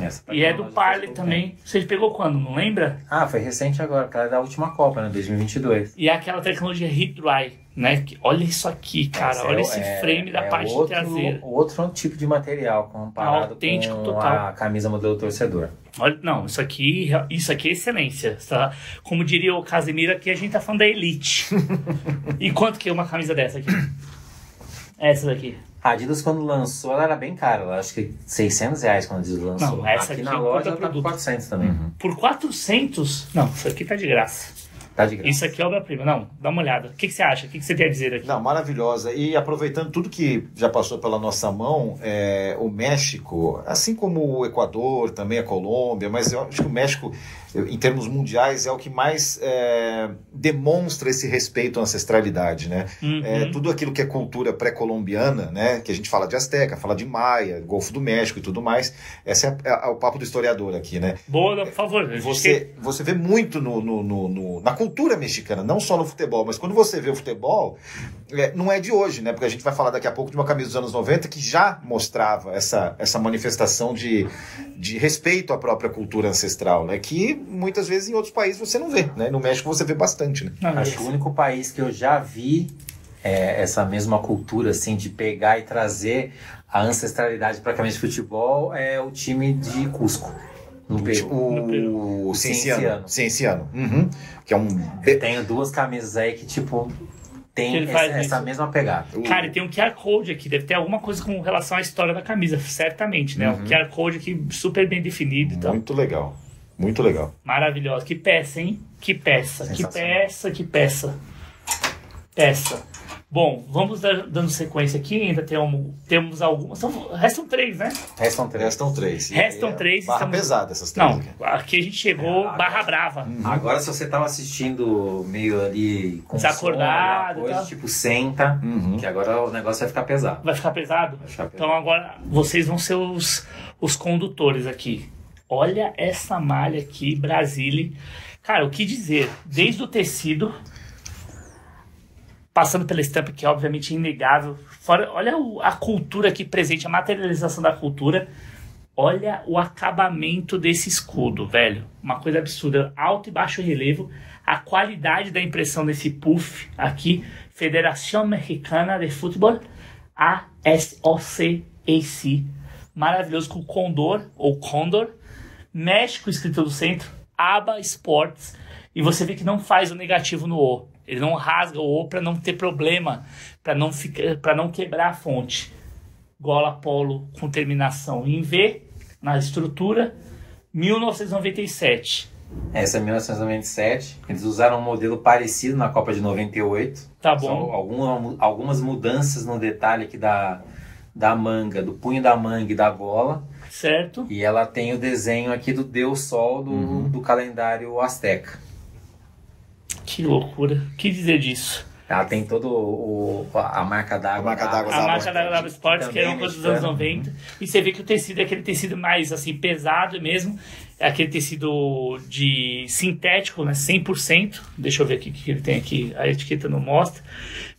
Essa tá E é do Parley também. Você pegou quando? Não lembra? Ah, foi recente agora, aquela é da última Copa, né? 2022. E é aquela tecnologia Heat Dry, né? Que- olha isso aqui, cara. Essa olha é- esse é- frame da é parte outro, traseira. Outro tipo de material comparado Autêntico com total. a camisa modelo torcedor. Olha, não, isso aqui, isso aqui é excelência. Tá? Como diria o Casemiro aqui, a gente tá falando da elite. e quanto que é uma camisa dessa aqui? Essa daqui. A Adidas, quando lançou, ela era bem cara. Ela acho que 600 reais quando a Adidas lançou. Não, essa aqui aqui na é loja tá por produto. 400 também. Por 400? Não, isso aqui tá de graça. Tá de graça. Isso aqui é obra-prima. Não, dá uma olhada. O que, que você acha? O que, que você tem a dizer aqui? Não, maravilhosa. E aproveitando tudo que já passou pela nossa mão, é, o México, assim como o Equador, também a Colômbia, mas eu acho que o México, em termos mundiais, é o que mais é, demonstra esse respeito à ancestralidade, né? Uhum. É, tudo aquilo que é cultura pré-colombiana, né? Que a gente fala de Azteca, fala de Maia, Golfo do México e tudo mais. Esse é, é o papo do historiador aqui, né? Boa, por favor. a gente Você, você vê muito no, no- no- no- na cultura mexicana, não só no futebol, mas quando você vê o futebol, é, não é de hoje, né? Porque a gente vai falar daqui a pouco de uma camisa dos anos 90 que já mostrava essa, essa manifestação de, de respeito à própria cultura ancestral, né? Que muitas vezes em outros países você não vê, né? No México você vê bastante, né? Não, Acho que o único país que eu já vi é, essa mesma cultura, assim, de pegar e trazer a ancestralidade camisa de futebol é o time de Cusco, no Peru. O, o Cienciano. Cienciano. Uhum. Que é um. Eu tenho duas camisas aí que, tipo, tem essa, essa mesma pegada. Cara, e tem um QR Code aqui, deve ter alguma coisa com relação à história da camisa, certamente, né? Um QR Code aqui super bem definido e tal. Muito legal. Muito legal. Maravilhosa. Que peça, hein? Que peça, que peça, que peça. Peça. Bom, vamos dar- dando sequência aqui, ainda temos, temos algumas. São, restam três, né? Restam três. Restam três. E Restam é três, Barra estamos- pesada essas três Não, aqui. a gente chegou É, barra brava. Agora, se você tava assistindo meio ali com Desacordado, sono, coisa, tipo, senta, Uhum. que agora o negócio vai ficar pesado. Vai ficar pesado? Vai ficar pesado. Então agora vocês vão ser os, os condutores aqui. Olha essa malha aqui, Brasile. Cara, o que dizer? Desde o tecido, passando pela estampa, que obviamente é inegável. Fora, olha o- a cultura aqui presente, a materialização da cultura. Olha o acabamento desse escudo, velho. Uma coisa absurda. Alto e baixo relevo. A qualidade da impressão desse puff aqui. Federação Mexicana de Futebol. ASOCAC. Maravilhoso com Condor ou Condor. México escrito no centro. ABA Sports. E você vê que não faz o negativo no O. Ele não rasga o O para não ter problema, para não ficar, para não quebrar a fonte. Gola polo com terminação em V na estrutura, 1997. Essa é 1997. Eles usaram um modelo parecido na Copa de 98. Tá bom. alguma- algumas mudanças no detalhe aqui da, da manga, do punho da manga e da gola. Certo? E ela tem o desenho aqui do Deus Sol do, Uhum. do calendário Azteca. Que loucura. O que dizer disso? Ela tem todo o, a marca d'água. A marca da- d'água A Usava marca da W Sports, que era uma coisa dos anos mexicano. 90. E você vê que o tecido é aquele tecido mais assim, pesado mesmo. É aquele tecido de sintético, né? 100%. Deixa eu ver aqui o que ele tem aqui. A etiqueta não mostra.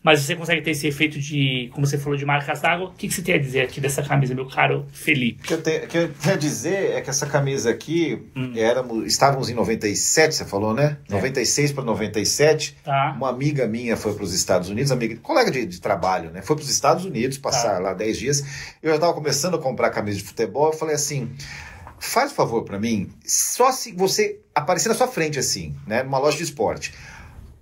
Mas você consegue ter esse efeito de, como você falou, de marcas d'água. O que, que você tem a dizer aqui dessa camisa, meu caro Felipe? O que eu tenho, o que eu tenho a dizer é que essa camisa aqui, Hum. éramos, estávamos em 97, você falou, né? É. 96 para 97. Tá? Uma amiga minha foi para os Estados Unidos, amiga, colega de, de trabalho, né? Foi para os Estados Unidos passar Tá. lá 10 dias. Eu já estava começando a comprar camisa de futebol. Eu falei assim: faz um favor para mim, só se você aparecer na sua frente assim, né? Numa loja de esporte.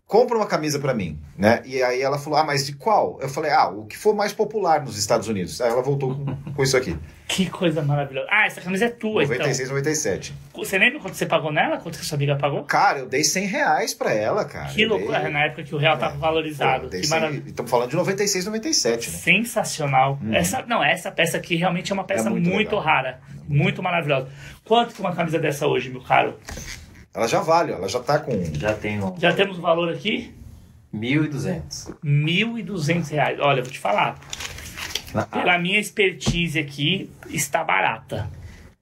Compra uma camisa para mim, né? E aí ela falou: Ah, mas de qual? Eu falei: Ah, o que for mais popular nos Estados Unidos. Aí ela voltou com, com isso aqui: Que coisa maravilhosa. Ah, essa camisa é tua, 96, 97. então. Você lembra quanto você pagou nela? Quanto que sua amiga pagou? Cara, eu dei 100 reais pra ela, cara. Que loucura, dei- na época que o real tava valorizado. Pô, que 100 maravilha. Estamos falando de 96, 97, né? Sensacional. Essa, não, essa peça aqui realmente é uma peça É muito muito, rara. Muito maravilhosa. Quanto que uma camisa dessa hoje, meu caro? Ela já vale, ela já tá com. Já tem um Já temos o valor aqui? 1.200. 1.200 reais. Olha, eu vou te falar. Pela minha expertise aqui, está barata.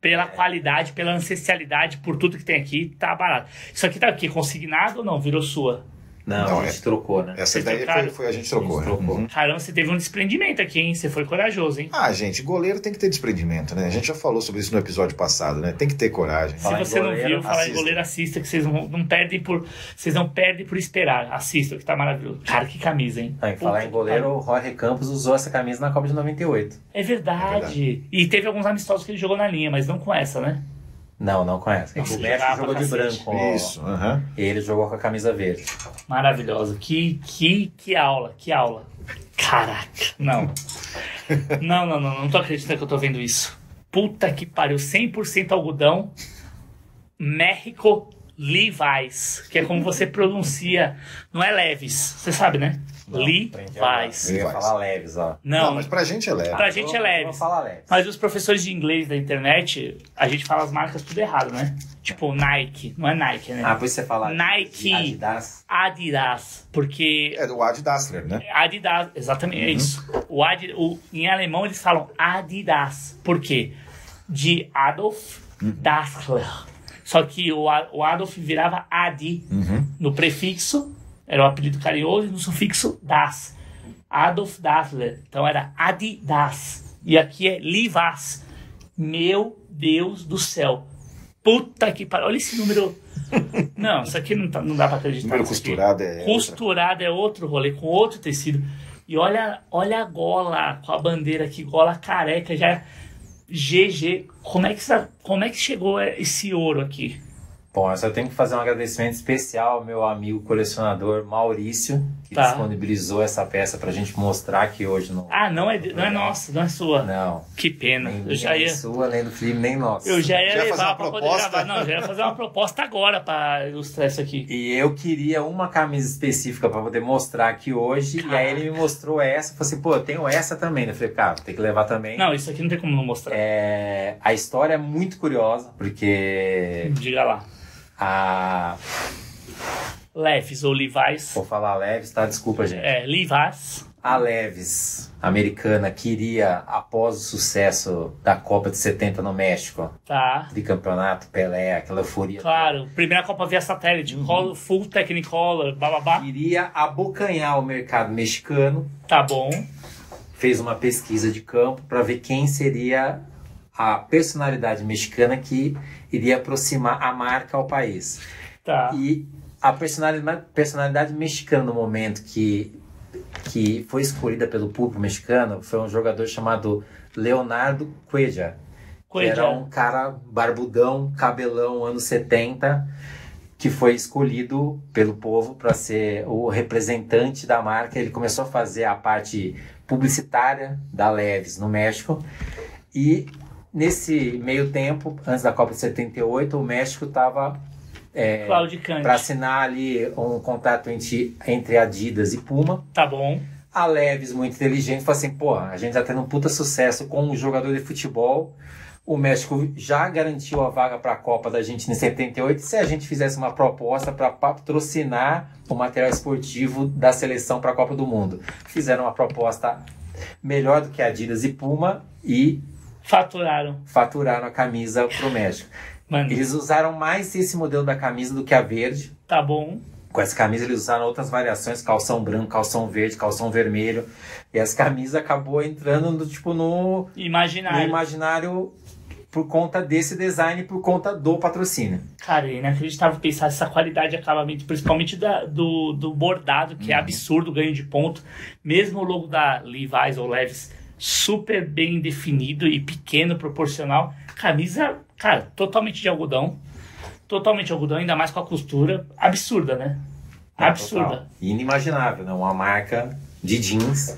Pela qualidade, pela ancestralidade, por tudo que tem aqui, tá barato. Isso aqui tá aqui, consignado ou não? Virou sua? Não, Não, a gente trocou, né? Essa Vocês daí trocaram? foi, foi a gente trocou. A gente trocou. Uhum. Caramba, você teve um desprendimento aqui, hein? Você foi corajoso, hein? Ah, gente, goleiro tem que ter desprendimento, né? A gente já falou sobre isso no episódio passado, né? Tem que ter coragem. Se em você não goleiro, viu, falar em assista. goleiro, assista, que vocês não, não perdem por. Vocês não perdem por esperar. Assista, que tá maravilhoso. Cara, que camisa, hein? Ah, em falar em goleiro, o Jorge Campos usou essa camisa na Copa de 98. É verdade. E teve alguns amistosos que ele jogou na linha, mas não com essa, né? Não, não conhece. O México jogava jogou de branco. Isso, aham. Ele jogou com a camisa verde. Maravilhosa. Que, que, que aula, que aula. Caraca, não. não, não, não, não tô acreditando que eu tô vendo isso. Puta que pariu, 100% algodão. México Levi's, que é como você pronuncia. Não é Leves, você sabe, né? Levi's. Eu ia falar leves, ó. Não, mas pra gente é leve. pra gente é Eu Leves. Vou falar leves. Mas os professores de inglês da internet, a gente fala as marcas tudo errado, né? Tipo Nike, não é Nike, né? Ah, por isso você fala Nike. Adidas. Adidas, porque É do Ad Dassler, né? Adidas, exatamente, é isso. O Adi, o, em alemão eles falam Adidas. Por quê? De Adolf Dassler. Só que o, o Adolf virava Adi no prefixo, era o apelido carinhoso, no sufixo Das. Adolf Dassler. Então era Adidas. E aqui é Livas. Meu Deus do céu. Puta que pariu. Olha esse número. Não, isso aqui não, tá- não dá pra acreditar. Número nisso aqui. costurado é. outra. Costurado é outro rolê, com outro tecido. E olha, olha a gola com a bandeira aqui, gola careca, já GG. Como é que, como é que chegou esse ouro aqui? Bom, eu só tenho que fazer um agradecimento especial ao meu amigo colecionador Maurício, que Tá. disponibilizou essa peça pra gente mostrar aqui hoje no. Ah, não é, não é nossa, não é sua. Não. Que pena. Nem Eu já nem ia, sua, nem do Felipe, nem nossa. eu já ia Já ia levar pra poder proposta? gravar. Não, já ia fazer uma proposta agora pra ilustrar isso aqui. E eu queria uma camisa específica pra poder mostrar aqui hoje. E aí ele me mostrou essa. Eu falei assim, pô, eu tenho essa também. Eu falei, cara, tem que levar também. Não, isso aqui não tem como não mostrar. É, a história é muito curiosa, porque Diga lá. A. Leves ou Levi's. Vou falar Leves, tá? Desculpa, gente. É, Levi's. A Leves, americana, queria, após o sucesso da Copa de 70 no México, Tá. de campeonato, Pelé, aquela euforia. Claro, primeira Copa via satélite, color, full Technicolor, bababá. Queria abocanhar o mercado mexicano, Tá bom. fez uma pesquisa de campo para ver quem seria a personalidade mexicana que iria aproximar a marca ao país. Tá. E a personalidade, personalidade mexicana no momento que, que foi escolhida pelo público mexicano foi um jogador chamado Leonardo Cuellar. Era um cara barbudão, cabelão, anos 70, que foi escolhido pelo povo para ser o representante da marca. Ele começou a fazer a parte publicitária da Leves no México. E nesse meio tempo, antes da Copa de 78, o México estava Claudicante. para assinar ali um contrato entre, entre Adidas e Puma. Tá bom. A Leves, muito inteligente, falou assim: pô, a gente tá tendo um puta sucesso com um jogador de futebol. O México já garantiu a vaga para a Copa da Argentina em 78. Se a gente fizesse uma proposta para patrocinar o material esportivo da seleção para a Copa do Mundo, fizeram uma proposta melhor do que Adidas e Puma e Faturaram. faturaram a camisa pro México. Mano, Eles usaram mais esse modelo da camisa do que a verde. tá bom. Com essa camisa eles usaram outras variações, calção branco, calção verde, calção vermelho. E essa camisa acabou entrando no, tipo, no, no Imaginário. imaginário por conta desse design, por conta do patrocínio. Cara, é inacreditável pensar essa qualidade de acabamento, principalmente da- do, do bordado, que é absurdo, ganho de ponto. Mesmo o logo da Levi's ou Levis super bem definido e pequeno, proporcional. Camisa, cara, totalmente de algodão. Totalmente de algodão, ainda mais com a costura. Absurda, né? Absurda. Total. Inimaginável, né? Uma marca de jeans.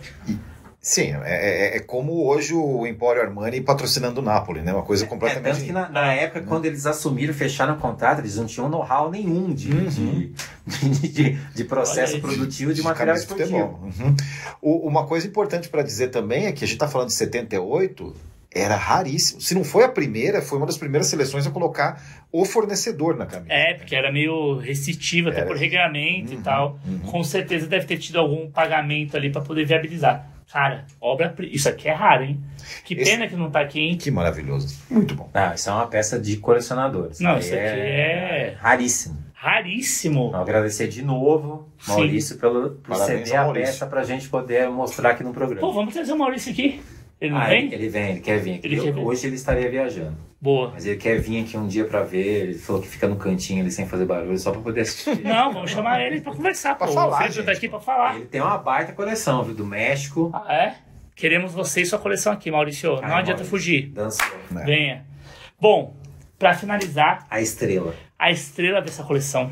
Sim, é, é- é como hoje o Emporio Armani patrocinando o Napoli, né? Uma coisa É, completamente. tanto que na, na época, quando eles assumiram, fecharam o contrato, eles não tinham know-how nenhum de, Uhum. de, de, de- de processo produtivo de, de material camisa de esportivo. futebol. Uhum. O- uma coisa importante para dizer também é que a gente está falando de 78, era raríssimo. Se não foi a primeira, foi uma das primeiras seleções a colocar o fornecedor na camisa. É, porque era meio restritivo, até Era. por regulamento e Uhum, tal. uhum. Com certeza deve ter tido algum pagamento ali pra poder viabilizar. Cara, obra. Isso aqui é raro, hein? Que Esse- pena que não tá aqui, hein? Que maravilhoso. Muito bom. Ah, isso é uma peça de colecionador. Não, isso aqui é- raríssimo. Raríssimo. Então, agradecer de novo, Sim. Maurício, pelo, por Parabéns ceder a peça pra gente poder mostrar aqui no programa. Pô, vamos trazer o Maurício aqui. Ele não Ah, vem? ele, ele vem, ele quer vir aqui. Ele quer vir. Hoje ele estaria viajando. Boa. Mas ele quer vir aqui um dia pra ver. Ele falou que fica no cantinho ali sem fazer barulho, só pra poder assistir. Não, vamos chamar ele pra conversar. Pra pô. falar, o tá aqui pra falar. Ele tem uma baita coleção, viu? Do México. Ah, é? Queremos você e sua coleção aqui, Maurício. Não Ai, adianta Maurício. fugir. Dançou. É. Venha. Bom, pra finalizar, A estrela. a estrela dessa coleção.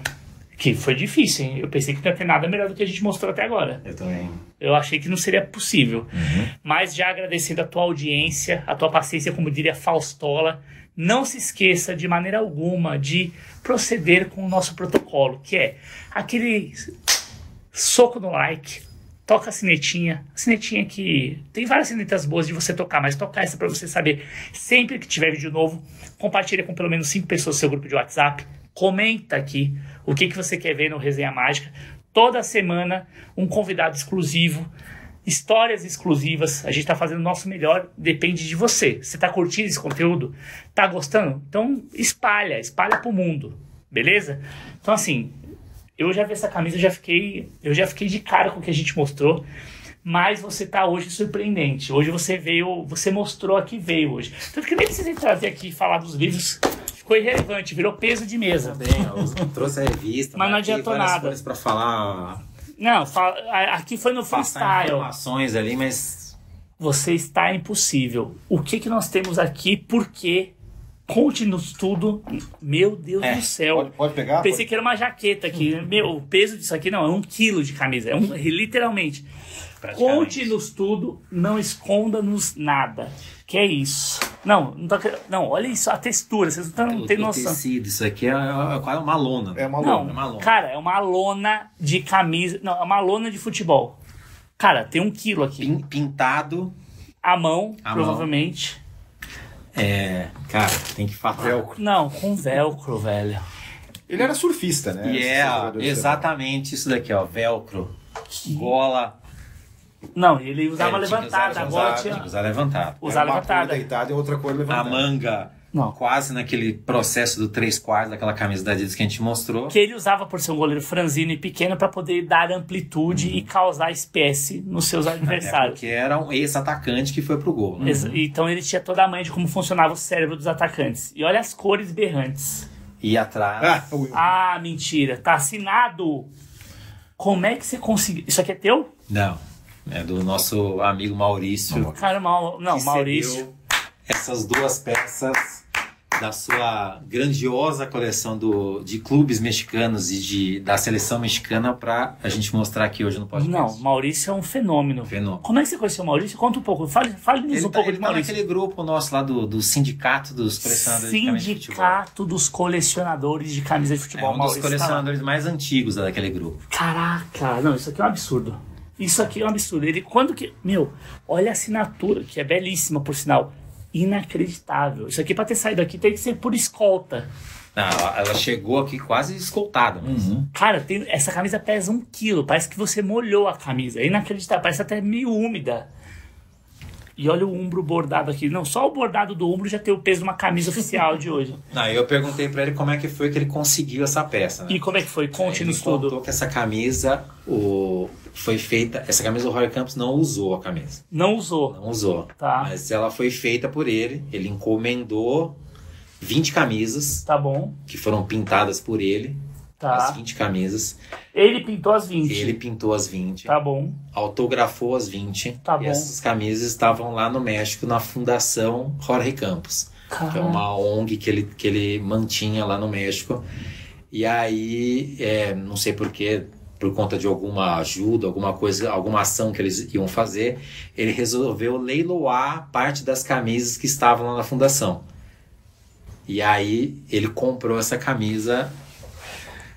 Que foi difícil, hein? Eu pensei que não ia ter nada melhor do que a gente mostrou até agora. Eu também. Eu achei que não seria possível. Mas já agradecendo a tua audiência, a tua paciência, como diria Faustola, não se esqueça de maneira alguma de proceder com o nosso protocolo, que é aquele soco no like, toca a sinetinha, a sinetinha que tem várias sinetas boas de você tocar, mas tocar essa para você saber sempre que tiver vídeo novo, compartilha com pelo menos cinco pessoas do seu grupo de WhatsApp, comenta aqui o que, que você quer ver no Resenha Mágica. Toda semana um convidado exclusivo, histórias exclusivas. A gente está fazendo o nosso melhor, depende de você. Você está curtindo esse conteúdo? Tá gostando? Então espalha, espalha pro mundo, beleza? Então assim, eu já vi essa camisa, eu já fiquei, eu já fiquei de cara com o que a gente mostrou. Mas você tá hoje surpreendente. Hoje você veio, você mostrou aqui veio hoje. Tanto que nem precisei trazer aqui falar dos livros. Ficou irrelevante, virou peso de mesa. Também, ó, trouxe a revista. Mas não adiantou nada. pra falar. Não, aqui foi no Passar freestyle. informações ali, mas. Você está impossível. O que que nós temos aqui? Por quê? Conte-nos tudo. Meu Deus É, do céu. Pode, pode pegar? Pensei que era uma jaqueta aqui. Meu, o peso disso aqui não, é um quilo de camisa. É um, literalmente. Conte-nos tudo, não esconda-nos nada. Que é isso. Não, não, tô, quer- não, olha isso, a textura, vocês não O- têm noção. tecido, isso aqui é, é quase uma lona. É uma Não, lona. é uma lona. cara, é uma lona de camisa. Não, é uma lona de futebol. Cara, tem um quilo aqui. Pin- pintado. A mão, A provavelmente. É. Cara, tem que falar. Velcro. Não, com velcro, velho. Ele era surfista, né? E é exatamente isso daqui, ó. Velcro. Gola. Não, ele usava É, que levantada, agora levantado, tinha. que usar levantado. futebol. Usar Era uma cor levantada. deitada e outra cor A levantada. manga Não. quase naquele processo do 3 quartos daquela camisa da Adidas que a gente mostrou. Que ele usava por ser um goleiro franzino e pequeno para poder dar amplitude e causar espécie nos seus É adversários. porque era um ex-atacante que foi pro gol. Né? Então ele tinha toda a manha de como funcionava o cérebro dos atacantes. E olha as cores berrantes. E atrás. Ah, Ah, mentira. Tá assinado. Como é que você conseguiu? Isso aqui é teu? Não. É do nosso amigo Maurício. Cara, Mau... não, Maurício. Essas duas peças da sua grandiosa coleção do, de clubes mexicanos e de, da seleção mexicana pra a gente mostrar aqui hoje no podcast. Não, Maurício é um fenômeno. Fenômeno. Como é que você conheceu o Maurício? Conta um pouco. Fale, fale-nos Ele um tá, pouco ele de tá Maurício. naquele grupo nosso lá do, do sindicato dos colecionadores camisa de futebol. Sindicato dos colecionadores de camisa de É futebol. um dos Maurício tá lá. colecionadores mais antigos daquele grupo. Caraca, não, isso aqui é um absurdo. Isso aqui é um absurdo. Ele, quando que. Meu, olha a assinatura, que é belíssima, por sinal. Inacreditável. Isso aqui, pra ter saído aqui, tem que ser por escolta. Não, ela, chegou aqui quase escoltada. mas- Cara, tem- essa camisa pesa um quilo. Parece que você molhou a camisa. É inacreditável. Parece até meio úmida. E olha o umbro bordado aqui. Não, só o bordado do umbro já tem o peso de uma camisa oficial de hoje. Não, eu perguntei pra ele como é que foi que ele conseguiu essa peça. Né? E como é que foi? Ele Conte-nos contou tudo. que essa camisa o, foi feita. Essa camisa o Roy Campos não usou a camisa. Não usou. Não usou. Tá. Mas ela foi feita por ele. Ele encomendou 20 camisas Tá bom. que foram pintadas por ele. As Tá. 20 camisas. Ele pintou as 20. Ele pintou as 20. Tá bom. Autografou as 20. Tá e bom. essas camisas estavam lá no México na Fundação Jorge Campos. que é uma ONG que ele, que ele mantinha lá no México. E aí, é, não sei porquê, por conta de alguma ajuda, alguma coisa, alguma ação que eles iam fazer, ele resolveu leiloar parte das camisas que estavam lá na fundação. E aí ele comprou essa camisa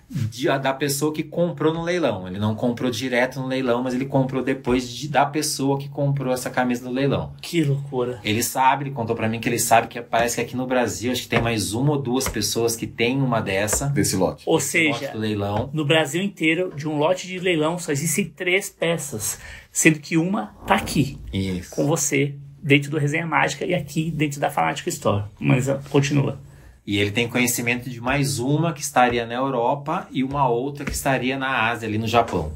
de- da pessoa que comprou no leilão. Ele não comprou direto no leilão, mas ele comprou depois de- da pessoa que comprou essa camisa no leilão. que loucura. Ele sabe, ele contou pra mim que ele sabe que parece que aqui no Brasil acho que tem mais uma ou duas pessoas que tem uma dessa. desse lote. Ou lote seja, do leilão. no Brasil inteiro, de um lote de leilão, só existem três peças. Sendo que uma tá aqui, Isso. com você, dentro do Resenha Mágica, e aqui dentro da Fanática Store. Mas continua. E ele tem conhecimento de mais uma que estaria na Europa e uma outra que estaria na Ásia, ali no Japão.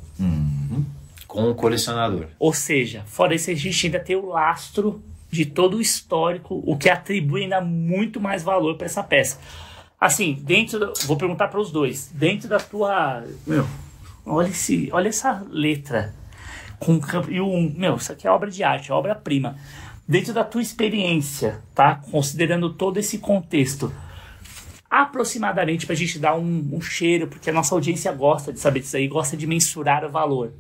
Com o colecionador. Ou seja, fora isso, a gente ainda tem o lastro de todo o histórico, o que atribui ainda muito mais valor para essa peça. Assim, dentro. do- vou perguntar para os dois. Dentro da tua. Meu, olha, esse, olha essa letra. Com. E um. Meu, isso aqui é obra de arte, é obra-prima. Dentro da tua experiência, tá? Considerando todo esse contexto. Aproximadamente para a gente dar um, um cheiro, porque a nossa audiência gosta de saber disso aí, gosta de mensurar o valor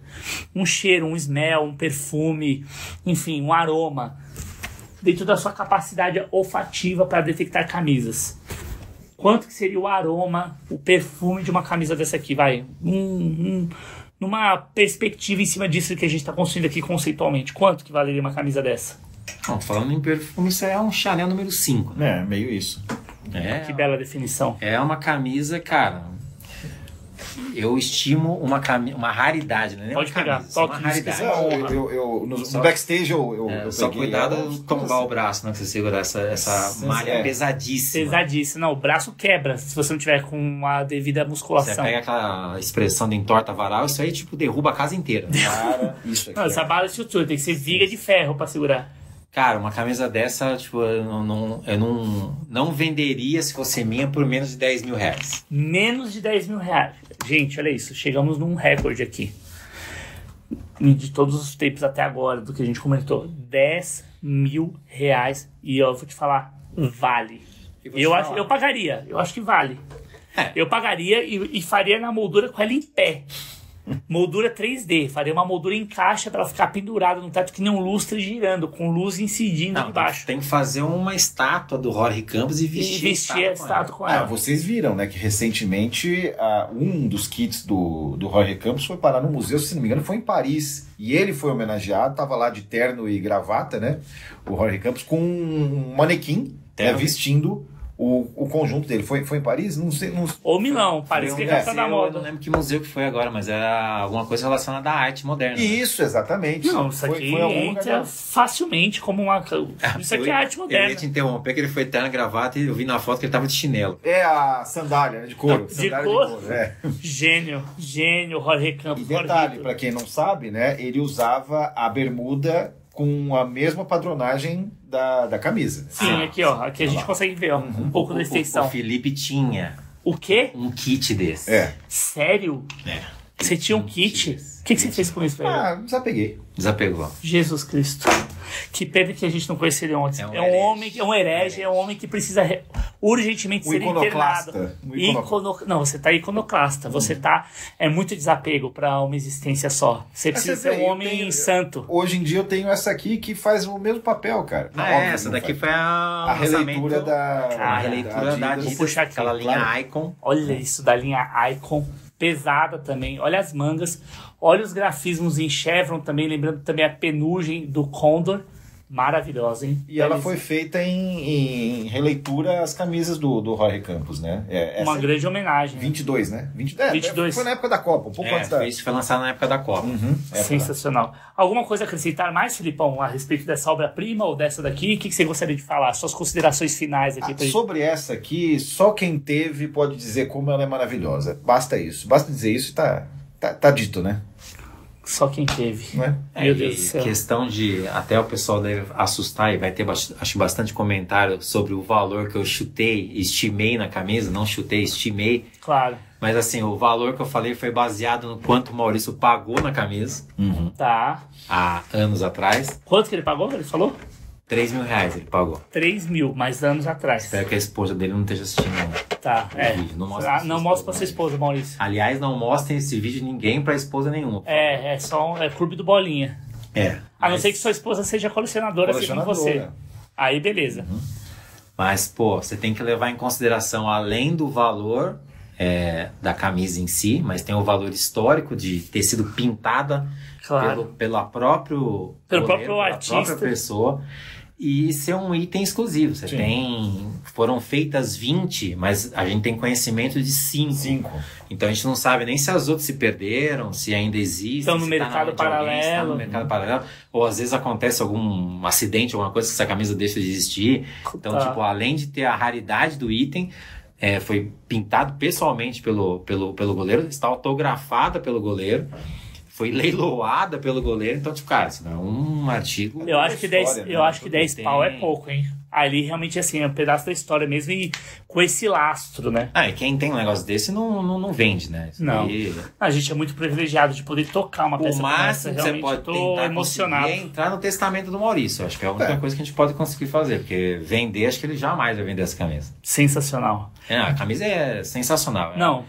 um cheiro, um smell, um perfume, enfim, um aroma, dentro da sua capacidade olfativa para detectar camisas. Quanto que seria o aroma, o perfume de uma camisa dessa aqui? Vai, um, um- numa perspectiva em cima disso que a gente está construindo aqui conceitualmente, quanto que valeria uma camisa dessa? Bom, falando em perfume, isso é um Chanel número 5. É, meio isso. É, Que bela definição. é uma camisa, cara. Eu estimo uma, cami uma raridade, né? Pode uma pegar, camisa, toque uma raridade. é. Eu, eu, eu- no, no Só- backstage eu, eu, É, eu só peguei cuidado ela. de tombar o braço, né? Que você segurar essa, essa malha é. pesadíssima. Pesadíssimo. Não, o braço quebra se você não tiver com a devida Você musculação. pega aquela expressão de entorta varal, isso aí, tipo, derruba a casa inteira. Cara, isso aqui. Não, essa bala de estrutura tem que ser viga de ferro para segurar. Cara, uma camisa dessa, tipo, eu não, eu não, não venderia se fosse minha por menos de 10 mil reais. Menos de 10 mil reais. Gente, olha isso. Chegamos num recorde aqui. De todos os tempos até agora, do que a gente comentou. 10 mil reais. E eu vou te falar, vale. E te Eu, acho, eu pagaria. Eu acho que vale. É. Eu pagaria e, e faria na moldura com ela em pé. Moldura 3D. Faria uma moldura em caixa para ela ficar pendurada no teto que nem um lustre girando, com luz incidindo Não, de baixo. tem que fazer uma estátua do Jorge Campos e E vestir, vestir a com ela. estátua com Ah, ela. vocês viram, né, que recentemente ah, um dos kits do, do Jorge Campos foi parar no museu, se não me engano, foi em Paris. E ele foi homenageado, tava lá de terno e gravata, né? O Jorge Campos com um manequim né, vestindo o, o conjunto dele. Foi, foi em Paris? Não sei. Não... Ou Milão, Paris, que um é capital da museu, Eu não moda. lembro que museu que foi agora, mas era alguma coisa relacionada à arte moderna. né? Isso, exatamente. Não, isso Foi- aqui foi entra facilmente como uma. Isso aqui é arte Eu moderna. ia te interromper que ele foi terno, gravata e eu vi na foto que ele tava de chinelo. É a sandália né, de couro. De sandália couro? é. Gênio, gênio, Jorge E Campos. detalhe, Jorgito. pra quem não sabe, né? Ele usava a bermuda com a mesma padronagem da, da camisa. Sim, aqui, ó. Aqui a gente consegue ver, ó, um pouco O- da o, extensão. o Felipe tinha O quê? um kit desse. É. Sério? É. Você tinha um kit? O que, que você fez com isso, velho? Ah, desapeguei. Desapegou. Jesus Cristo. Que pena que a gente não conhece ele ontem. É É um um, herege. homem, é um herege, é um homem que precisa re- urgentemente Um ser iconoclasta. internado. Um icono- Icono- Não, você tá iconoclasta. Você tá. É muito desapego pra uma existência só. Você precisa você ser um homem tenho- santo. Hoje em dia eu tenho essa aqui que faz o mesmo papel, cara. Ah, Óbvio é, essa daqui faz. foi a, a releitura da, A releitura da Adidas, Vou puxar aqui, aquela linha claro. Icon. Olha isso da linha Icon. Pesada também. Olha as mangas. Olha os grafismos em Chevron também. Lembrando também a penugem do Condor. Maravilhosa, hein? E ela foi feita em, em releitura às camisas do, do Jorge Campos, né? É, essa Uma é grande homenagem. né? 22, né? 20, é, 22. Foi na época da Copa, um pouco É, antes da. isso foi lançado na época da Copa. Uhum, época Sensacional. Alguma coisa a acrescentar mais, Filipão, a respeito dessa obra-prima ou dessa daqui? O que que você gostaria de falar? Suas considerações finais aqui Ah, pra gente. sobre essa aqui, só quem teve pode dizer como ela é maravilhosa. Basta isso. Basta dizer isso e tá, tá, tá dito, né? Só quem teve. Não é? É, Meu e Deus do céu. questão de até o pessoal deve assustar e vai ter acho bastante comentário sobre o valor que eu chutei, estimei na camisa, não chutei, estimei. Claro. Mas assim, o valor que eu falei foi baseado no quanto o Maurício pagou na camisa Tá. há anos atrás. Quanto que ele pagou? Ele falou? 3 mil reais ele pagou. 3 mil, mais anos atrás. Espero que a esposa dele não esteja assistindo. não. Tá, é. vídeo, não mostra Ah, pra não sua mostra pra esposa, sua esposa, Maurício. Aliás, não mostrem esse vídeo de ninguém pra esposa nenhuma. É, é só um, é clube do bolinha. É. A não ser que sua esposa seja colecionadora, assim como você. Colecionadora. Aí, beleza. Mas, pô, você tem que levar em consideração, além do valor é, da camisa em si, mas tem o valor histórico de ter sido pintada Claro. pelo, pela próprio Pelo goleiro, próprio pela artista. própria pessoa e ser um item exclusivo. Você Sim. tem. Foram feitas 20, mas a gente tem conhecimento de 5. Cinco. Então a gente não sabe nem se as outras se perderam, se ainda existem. Estão no tá mercado mão de alguém, tá paralelo. no mercado paralelo. Ou às vezes acontece algum acidente, alguma coisa que essa camisa deixa de existir. Então, Tá. tipo, além de ter a raridade do item, é, foi pintado pessoalmente pelo, pelo, pelo goleiro, está autografada pelo goleiro, foi leiloada pelo goleiro. Então, tipo, cara, isso não é um artigo. Eu acho que 10, história, né? eu acho que 10 Tem- pau é pouco, hein? Ali realmente assim, é um pedaço da história mesmo e com esse lastro, né? Ah, e quem tem um negócio desse não, não, não vende, né? Isso Não. aí- A gente é muito privilegiado de poder tocar uma peça O como essa. máximo que você Realmente pode eu tô tentar emocionado. é entrar no testamento do Maurício. Acho que é a única É. coisa que a gente pode conseguir fazer, porque vender, acho que ele jamais vai vender essa camisa. Sensacional. É, a camisa é sensacional. é. Não.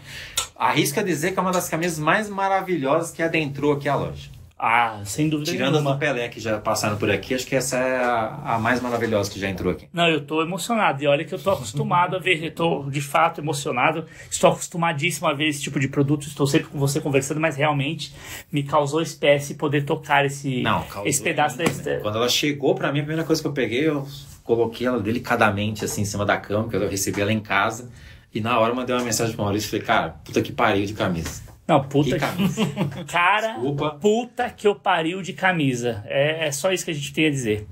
A dizer que é uma das camisas mais maravilhosas que adentrou aqui a loja. Ah, sem dúvida Tirando as nenhuma. do Pelé que já passaram por aqui, acho que essa é a, a mais maravilhosa que já entrou aqui. Não, eu tô emocionado. E olha que eu tô acostumado a ver, eu tô de fato emocionado. Estou acostumadíssimo a ver esse tipo de produto. Estou sempre com você conversando, mas realmente me causou espécie poder tocar esse, Não, esse pedaço da né? Quando ela chegou pra mim, a primeira coisa que eu peguei, eu coloquei ela delicadamente assim em cima da cama, porque eu recebi ela em casa. E na hora eu mandei uma mensagem pro Maurício e falei, cara, puta que pariu de camisa. Não, puta Que camisa. Cara, Desculpa. puta que eu pariu de camisa. É, é só isso que a gente tem a dizer.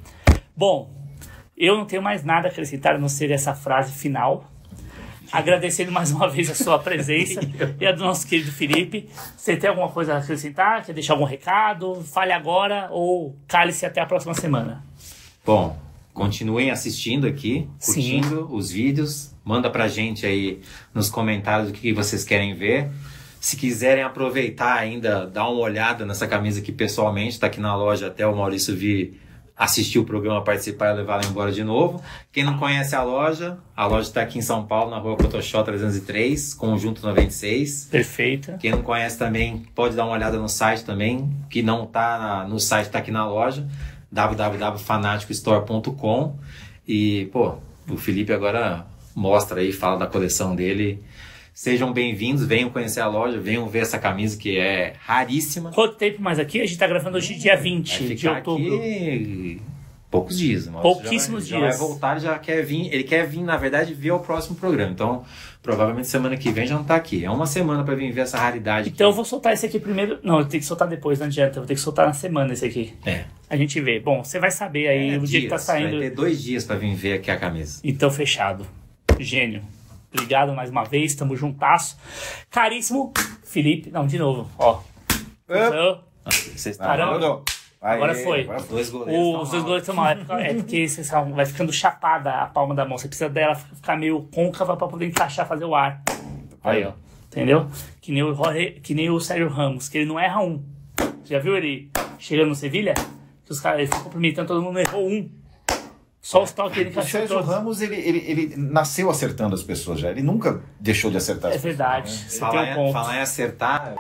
Bom, eu não tenho mais nada a acrescentar a não ser essa frase final. Agradecendo mais uma vez a sua presença e a do nosso querido Felipe. Você tem alguma coisa a acrescentar? Quer deixar algum recado? Fale agora ou cale-se até a próxima semana. Bom, continuem assistindo aqui, Sim. curtindo os vídeos. Manda pra gente aí nos comentários o que vocês querem ver. Se quiserem aproveitar ainda, dar uma olhada nessa camisa aqui pessoalmente, tá aqui na loja até o Maurício vir assistir o programa, participar e levar ela embora de novo. Quem não conhece a loja, a loja está aqui em São Paulo, na rua Cotoxó 303, conjunto 96. Perfeita. Quem não conhece também pode dar uma olhada no site também, que não tá no site, tá aqui na loja, www.fanaticostore.com. E, pô, o Felipe agora mostra aí, fala da coleção dele. Sejam bem-vindos, venham conhecer a loja, venham ver essa camisa que é raríssima. Quanto tempo mais aqui? A gente tá gravando hoje dia Vai 20 de outubro. aqui poucos dias. Uma hora Pouquíssimos já vai, dias. Já vai voltar, ele já quer vir. Ele quer vir, na verdade, ver o próximo programa. Então, provavelmente semana que vem já não tá aqui. É uma semana pra vir ver essa raridade. Então eu aqui. vou soltar esse aqui primeiro. Não, eu tenho que soltar depois, não adianta. Eu vou ter que soltar na semana esse aqui. É. A gente vê. Bom, você vai saber aí É, o dia que tá dias. saindo. Vai ter dois dias pra vir ver aqui a camisa. Então, fechado. Gênio. Obrigado mais uma vez, tamo juntasso. Caríssimo Felipe. Não, de novo, ó. Então, Vocês mandou. Aí, Agora foi. agora foi. dois goleiros. os dois goleiros estão mal. É porque- É você sabe, vai ficando chapada a palma da mão. Você precisa dela ficar meio côncava pra poder encaixar, fazer o ar. Aí, ó. Entendeu? Que nem o, Jorge- que nem o Sérgio Ramos, que ele não erra um. Já viu ele chegando no Sevilha? Que os caras ele ficou cumprimentando, todo mundo errou um. Só os toques ele O encaixou Sérgio todos. Ramos, ele, ele, ele nasceu acertando as pessoas já. Ele nunca deixou de acertar as É verdade. pessoas, né? Você Falar, tem um em, ponto. falar em acertar,